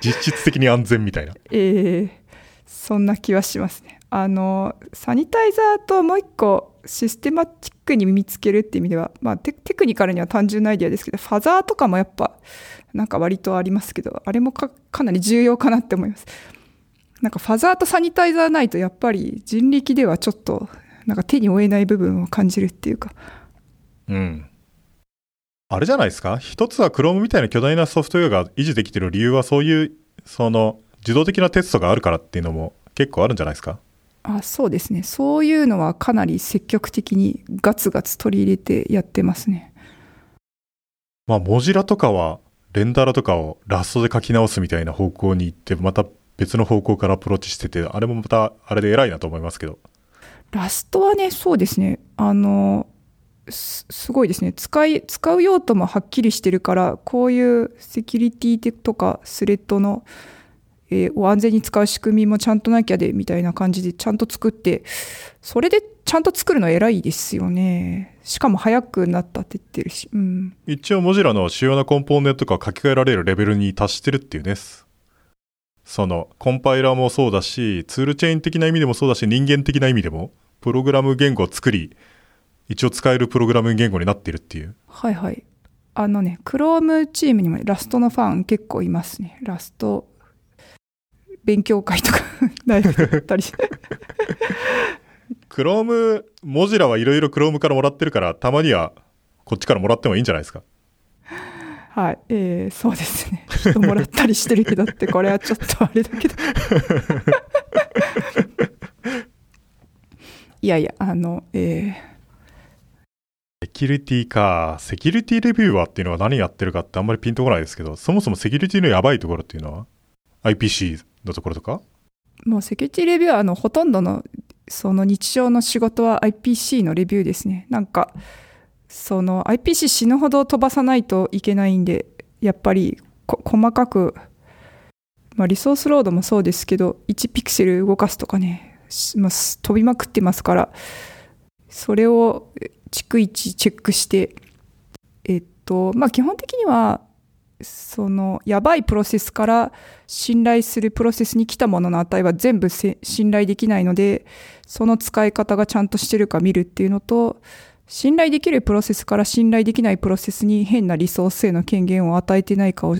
実質的に安全みたいな。えー、そんな気はしますね。あの、サニタイザーともう一個システマチックに見つけるっていう意味では、まあテクニカルには単純なアイデアですけど、ファザーとかもやっぱ、なんか割とありますけど、あれもかかなり重要かなって思います。なんかファザーとサニタイザーないとやっぱり人力ではちょっとなんか手に負えない部分を感じるっていうか。うん。あれじゃないですか？一つは Chrome みたいな巨大なソフトウェアが維持できてる理由はそういう、その、自動的なテストがあるからっていうのも結構あるんじゃないですか？あそうですね。そういうのはかなり積極的にガツガツ取り入れてやってますね。まあ、モジラとかは、レンダラとかをラストで書き直すみたいな方向に行って、また別の方向からアプローチしてて、あれもまた、あれで偉いなと思いますけど。ラストはね、そうですね。あの、すすごいですね。使い、使う用途もはっきりしてるから、こういうセキュリティとかスレッドの、えーを安全に使う仕組みもちゃんとなきゃで、みたいな感じでちゃんと作って、それでちゃんと作るの偉いですよね。しかも早くなったって言ってるし。うん。一応モジラの主要なコンポーネントが書き換えられるレベルに達してるっていうね。その、コンパイラーもそうだし、ツールチェーン的な意味でもそうだし、人間的な意味でも、プログラム言語を作り、一応使えるプログラム言語になってるっていう。はいはい。あのね、Chrome チームにもねラストのファン結構いますね。ラスト、勉強会とか、ライブだったり。Chrome、モジラはいろいろ Chrome からもらってるから、たまにはこっちからもらってもいいんじゃないですか？はい、えー、そうですね。人もらったりしてるけどって、これはちょっとあれだけど。いやいや、あの、えセキュリティか。セキュリティレビューはっていうのは何やってるかってあんまりピンとこないですけど、そもそもセキュリティのやばいところっていうのは ?IPC のところとか？もうセキュリティレビューは、あの、ほとんどの、その日常の仕事は IPC のレビューですね。なんか、その IPC 死ぬほど飛ばさないといけないんで、やっぱり細かく、まあ、リソースロードもそうですけど、1ピクセル動かすとかね、まあ飛びまくってますから、それを逐一チェックして、えっと、まあ、基本的には、そのやばいプロセスから信頼するプロセスに来たものの値は全部信頼できないので、その使い方がちゃんとしてるか見るっていうのと、信頼できるプロセスから信頼できないプロセスに変なリソースへの権限を与えてないかを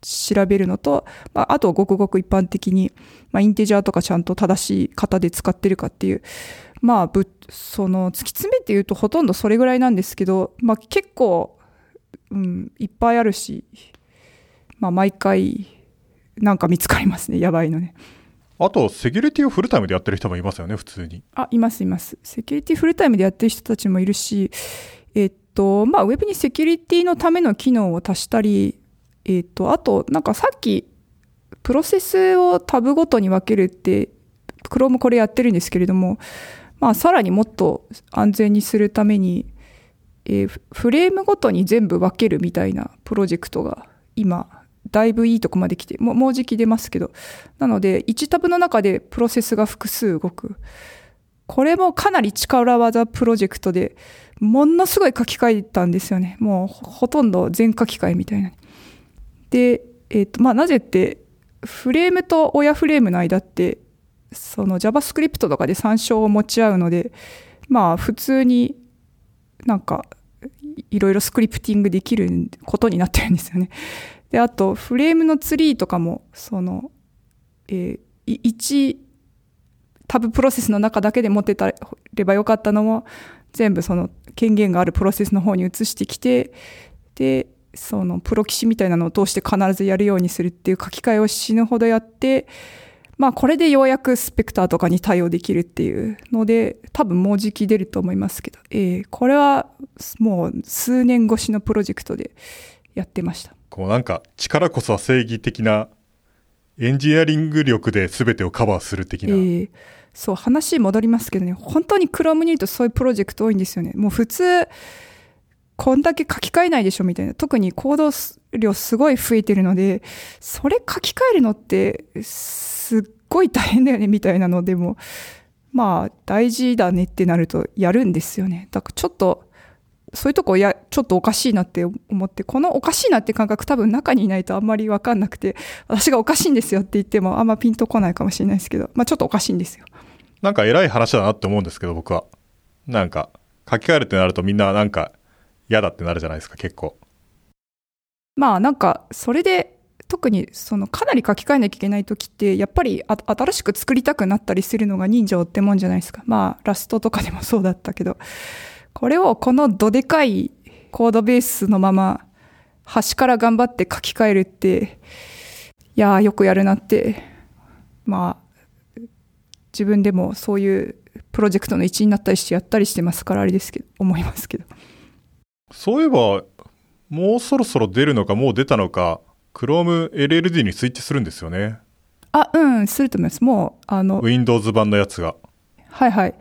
調べるのと、まあ、あとごくごく一般的に、まあ、インテジャーとかちゃんと正しい型で使ってるかっていう、まあ、ぶその突き詰めて言うとほとんどそれぐらいなんですけど、まあ、結構、うん、いっぱいあるし、まあ、毎回なんか見つかりますねやばいのね。あと、セキュリティをフルタイムでやってる人もいますよね、普通に。あ、いますいます。セキュリティフルタイムでやってる人たちもいるし、えっと、まあ、ウェブにセキュリティのための機能を足したり、えっと、あと、なんかさっき、プロセスをタブごとに分けるって、Chrome これやってるんですけれども、まあ、さらにもっと安全にするために、えーフフレームごとに全部分けるみたいなプロジェクトが今、だいぶいいとこまで来て、もうもうじき出ますけど、なので、1タブの中でプロセスが複数動く。これもかなり力技プロジェクトで、ものすごい書き換えたんですよね。もうほとんど全書き換えみたいな。で、えっ、と、まあ、なぜって、フレームと親フレームの間って、その JavaScript とかで参照を持ち合うので、まあ、普通になんか、いろいろスクリプティングできることになってるんですよね。で、あと、フレームのツリーとかも、その、えー、1タブプロセスの中だけで持ってたればよかったのも、全部その権限があるプロセスの方に移してきて、で、そのプロキシみたいなのを通して必ずやるようにするっていう書き換えを死ぬほどやって、まあこれでようやくスペクターとかに対応できるっていうので、多分もうじき出ると思いますけど、えーこれはもう数年越しのプロジェクトでやってました。こうなんか、力こそは正義的な、エンジニアリング力で全てをカバーする的な。えーそう、話戻りますけどね、本当に Chrome にいるとそういうプロジェクト多いんですよね。もう普通、こんだけ書き換えないでしょみたいな。特に行動量すごい増えてるので、それ書き換えるのって、すっごい大変だよねみたいなのでも、まあ大事だねってなるとやるんですよね。だからちょっとそういうとこやちょっとおかしいなって思ってこのおかしいなって感覚多分中にいないとあんまり分かんなくて私がおかしいんですよって言ってもあんまピンとこないかもしれないですけど、まあ、ちょっとおかしいんですよ。なんか偉い話だなって思うんですけど僕はなんか書き換えるってなるとみんななんか嫌だってなるじゃないですか結構。まあなんかそれで特にそのかなり書き換えなきゃいけない時ってやっぱり新しく作りたくなったりするのが人情ってもんじゃないですか。まあラストとかでもそうだったけどこれをこのどでかいコードベースのまま端から頑張って書き換えるっていやーよくやるなってまあ自分でもそういうプロジェクトの一員になったりしてやったりしてますからあれですけど思いますけどそういえばもうそろそろ出るのかもう出たのか Chrome LLD にスイッチするんですよね。あ、うん、すると思います。もう、あの、Windows 版のやつが。はいはい。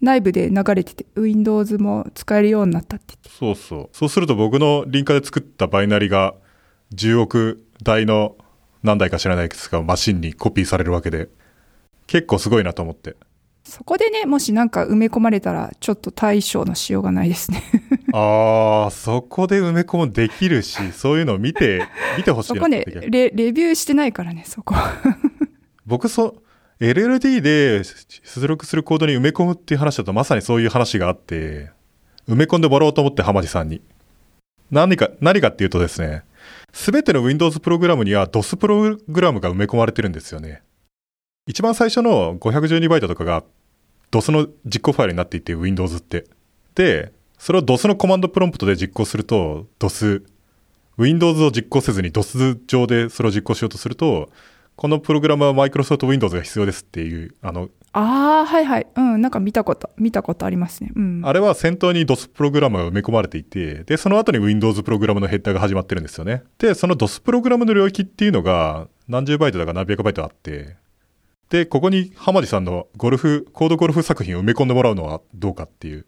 内部で流れてて、Windows も使えるようになったってそうそう。そうすると僕のリンカで作ったバイナリが10億台の何台か知らないですが、マシンにコピーされるわけで、結構すごいなと思って。そこでね、もしなんか埋め込まれたら、ちょっと対処のしようがないですね ああ、そこで埋め込むできるし、そういうのを見て、見てほしいそこねレ、レビューしてないからね、そこ。僕そ、LLD で出力するコードに埋め込むっていう話だとまさにそういう話があって、埋め込んでもらおうと思って浜地さんに。何か、何かっていうとですね、すべての Windows プログラムには DOS プログラムが埋め込まれてるんですよね。一番最初の 512B とかが DOS の実行ファイルになっていて Windows って。で、それを DOS のコマンドプロンプトで実行すると DOS、Windows を実行せずに DOS 上でそれを実行しようとすると、このプログラムは Microsoft Windows が必要ですっていう、あの、ああ、はいはい。うん、なんか見たこと、見たことありますね。うん。あれは先頭に DOS プログラムが埋め込まれていて、で、その後に Windows プログラムのヘッダーが始まってるんですよね。で、その DOS プログラムの領域っていうのが何十バイトだか何百バイトあって、で、ここに浜地さんのゴルフ、コードゴルフ作品を埋め込んでもらうのはどうかっていう。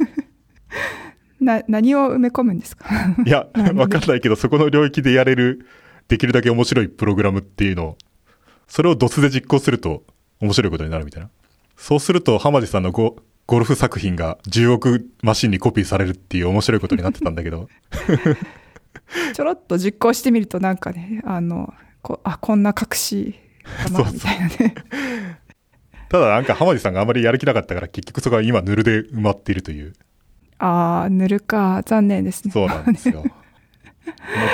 な、何を埋め込むんですか？いや、わかんないけど、そこの領域でやれる、できるだけ面白いプログラムっていうのを、それを DOS で実行すると面白いことになるみたいな。そうすると、浜地さんのゴゴルフ作品が10億マシンにコピーされるっていう面白いことになってたんだけど。ちょろっと実行してみるとなんかね、あの、こあ、こんな隠しかなみたいなね。ただなんか浜地さんがあまりやる気なかったから結局そこは今ヌルで埋まっているという。ああ、塗るか。残念ですね。そうなんですよ。もっ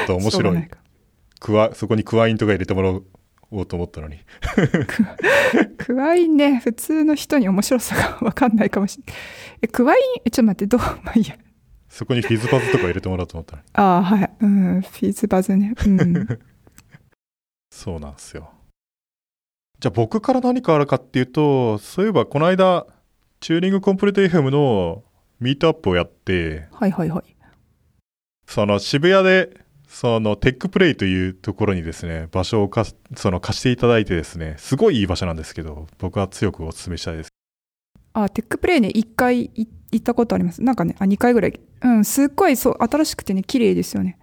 と面白い。クワ、そこにクワインとか入れてもらおうと思ったのに。クワインね、普通の人に面白さがわかんないかもしれない。え、クワイン、え、ちょっと待って、どう、まあいいや。そこにフィズバズとか入れてもらおうと思ったのに。ああ、はい。うん、フィズバズね。うん。そうなんですよ。じゃあ僕から何かあるかっていうと、そういえばこの間、 Turing Complete FM のミートアップをやって、はいはいはい。その渋谷で、その TECH PLAY というところにですね、場所をかその貸していただいてですね、すごいいい場所なんですけど、僕は強くお勧めしたいです。あ、 TECH PLAY ね、1回行ったことあります。なんかね、あ、2回ぐらい。うん、すっごいそう、新しくてね、綺麗ですよね。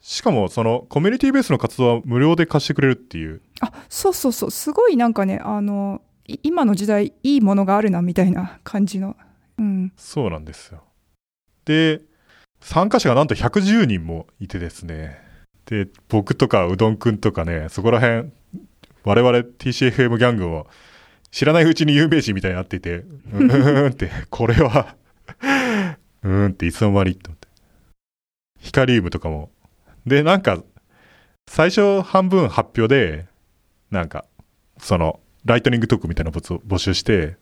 しかも、その、コミュニティベースの活動は無料で貸してくれるっていう。あ、そうそうそう、すごいなんかね、あの、今の時代、いいものがあるな、みたいな感じのうん、そうなんですよ。で、参加者がなんと110人もいてですね、で、僕とかうどんくんとかね、そこら辺、我々 TCFM ギャングも知らないうちに有名人みたいになっていて、うーんって、これはうーんっていつの間にって思って。ヒカリウムとかも。で、なんか、最初半分発表で、なんか、その、ライトニングトークみたいなのを募集して、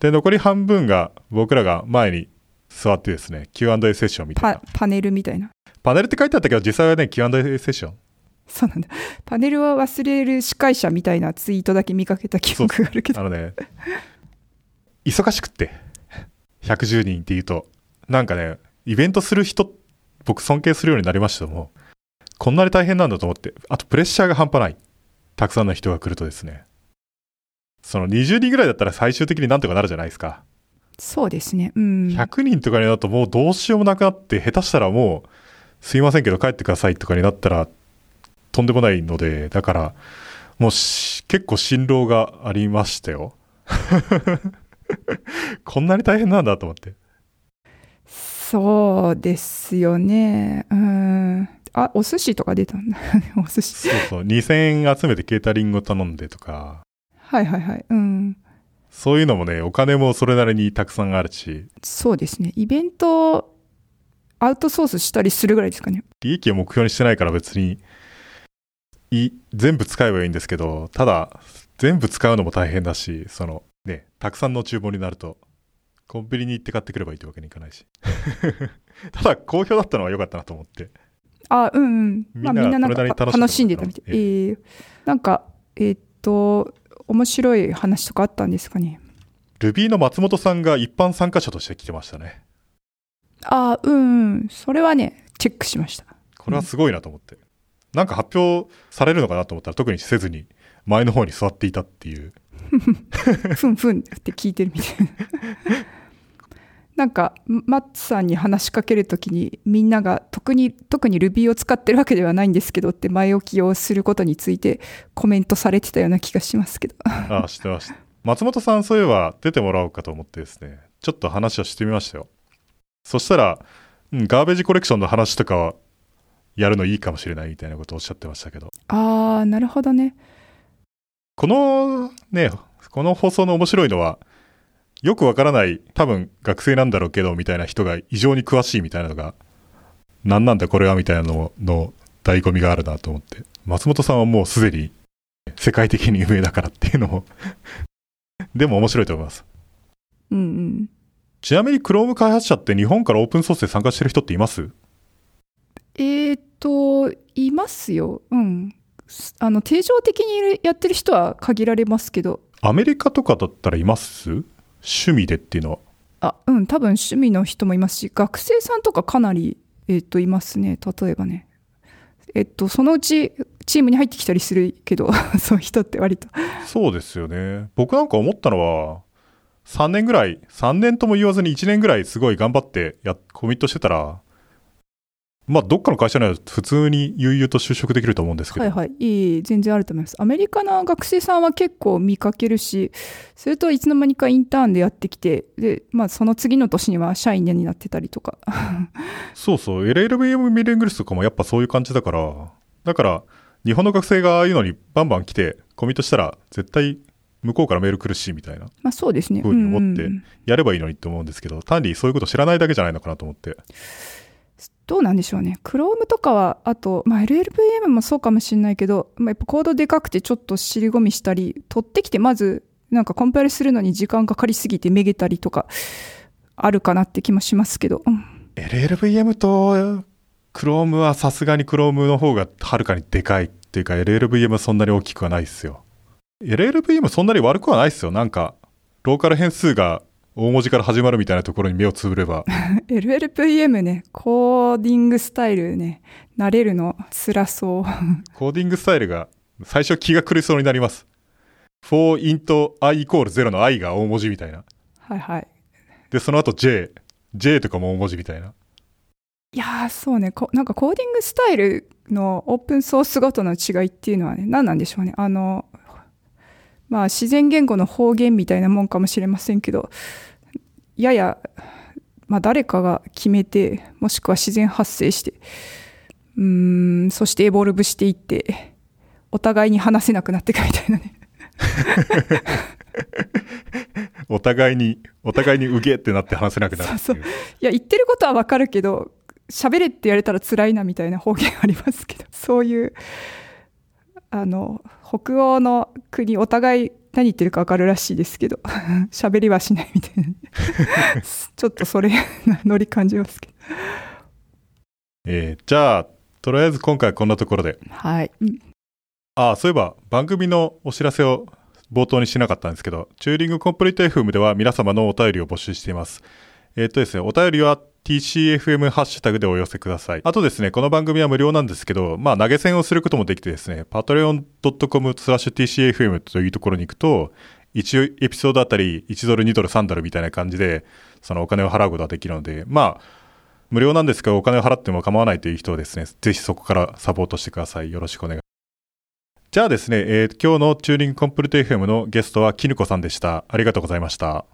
で、残り半分が僕らが前に座ってですね、Q&A セッションみたいな。パネルみたいな。パネルって書いてあったけど、実際はね、Q&A セッション。そうなんだ。パネルは忘れる司会者みたいなツイートだけ見かけた記憶があるけど。あのね、忙しくって、110人っていうと、なんかね、イベントする人、僕尊敬するようになりましたも、こんなに大変なんだと思って、あとプレッシャーが半端ない。たくさんの人が来るとですね。その20人ぐらいだったら最終的になんとかなるじゃないですか。そうですね。うん。100人とかになるともうどうしようもなくなって、下手したらもう、すいませんけど帰ってくださいとかになったら、とんでもないので、だから、もう結構辛労がありましたよ。こんなに大変なんだと思って。そうですよね。うん。あ、お寿司とか出たんだ。お寿司。そうそう。2000円集めてケータリングを頼んでとか、はいはいはい。うん。そういうのもね、お金もそれなりにたくさんあるし、そうですね。イベント、アウトソースしたりするぐらいですかね。利益を目標にしてないから別に、い、全部使えばいいんですけど、ただ、全部使うのも大変だし、その、ね、たくさんの注文になると、コンビニに行って買ってくればいいってわけにいかないし。ただ、好評だったのは良かったなと思って。あ、うんうん。まあみんなみんななんか楽しんでたみたい。ええなんか、えーっと、面白い話とかあったんですかね？Ruby の松本さんが一般参加者として来てましたね。あ、うんうん。それはね、チェックしました。これはすごいなと思って。なんか発表されるのかなと思ったら特にせずに前の方に座っていたっていう。ふんふんって聞いてるみたいな。なんか、マッツさんに話しかけるときに、みんなが特に、特に Ruby を使ってるわけではないんですけどって前置きをすることについてコメントされてたような気がしますけど。ああ、知ってました。松本さんそういえば出てもらおうかと思ってですね、ちょっと話をしてみましたよ。そしたら、うん、ガーベージコレクションの話とかはやるのいいかもしれないみたいなことをおっしゃってましたけど、あー、なるほどね。このね、この放送の面白いのは、よくわからない、多分学生なんだろうけど、みたいな人が異常に詳しいみたいなのが、何なんだこれはみたいなのの醍醐味があるなと思って。松本さんはもうすでに世界的に有名だからっていうのも でも面白いと思います。うんうん。ちなみに Chrome 開発者って日本からオープンソースで参加してる人っています？えーっと、いますよ。うん。すあの、定常的にやってる人は限られますけど、アメリカとかだったらいます？趣味でっていうのは？あ、うん、多分趣味の人もいますし、学生さんとかかなり、えっと、いますね。例えばね。えっと、そのうちチームに入ってきたりするけど、そういう人って割と。そうですよね。僕なんか思ったのは、3年ぐらい、3年とも言わずに1年ぐらいすごい頑張ってや、コミットしてたら、まあ、どっかの会社なら普通に悠々と就職できると思うんですけど、はいはい。いい、全然あると思います。アメリカの学生さんは結構見かけるし、それといつの間にかインターンでやってきて、で、まあ、その次の年には社員になってたりとか。そうそう、LLVM ミレングルスとかもやっぱそういう感じだから、だから、日本の学生がああいうのにバンバン来て、コミットしたら、絶対向こうからメール来るし、みたいな、まあ、そうですね。ふうに思ってやればいいのにって思うんですけど、単にそういうこと知らないだけじゃないのかなと思って。どうなんでしょうね。Chrome とかは、あと、まあ、LLVM もそうかもしれないけど、まあ、やっぱコードでかくてちょっと尻込みしたり、取ってきてまず、なんかコンパイルするのに時間かかりすぎてめげたりとか、あるかなって気もしますけど。うん LLVM と Chrome はさすがに Chrome の方がはるかにでかいっていうか LLVM はそんなに大きくはないですよ。LLVM そんなに悪くはないですよ。なんか、ローカル変数が大文字から始まるみたいなところに目をつぶれば、LLVM ね、コーディングスタイルね、慣れるの辛そう。コーディングスタイルが最初気が狂いそうになります。for int i イコール0の i が大文字みたいな。はいはい。で、その後 j、j とかも大文字みたいな。いやー、そうね。こなんかコーディングスタイルのオープンソースごとの違いっていうのはね、何なんでしょうね。あの、まあ自然言語の方言みたいなもんかもしれませんけど、やや、まあ誰かが決めて、もしくは自然発生して、うーん、そしてエボルブしていって、お互いに話せなくなっていくみたいなね。お互いに、お互いにうげってなって話せなくなるっていう。そういや、言ってることはわかるけど、喋れって言われたら辛いなみたいな方言ありますけど、そういう、あの、北欧の国、お互い何言ってるかわかるらしいですけど、喋りはしないみたいな。ちょっとそれ、ノリ感じますけど。えーじゃあ、とりあえず今回はこんなところで。はい。うんああ、そういえば番組のお知らせを冒頭にしなかったんですけど、チューリングコンプリート FM では皆様のお便りを募集しています。えっ、とですね、お便りは TCFM ハッシュタグでお寄せください。あとですね、この番組は無料なんですけど、まあ投げ銭をすることもできてですね、patreon.com スラッシュ TCFM というところに行くと、1エピソードあたり1ドル、2ドル、3ドルみたいな感じで、そのお金を払うことができるので、まあ、無料なんですけど、お金を払っても構わないという人はですね、ぜひそこからサポートしてください。よろしくお願いじゃあですね、えー今日のチューニングコンプリート FM のゲストはキヌコさんでした。ありがとうございました。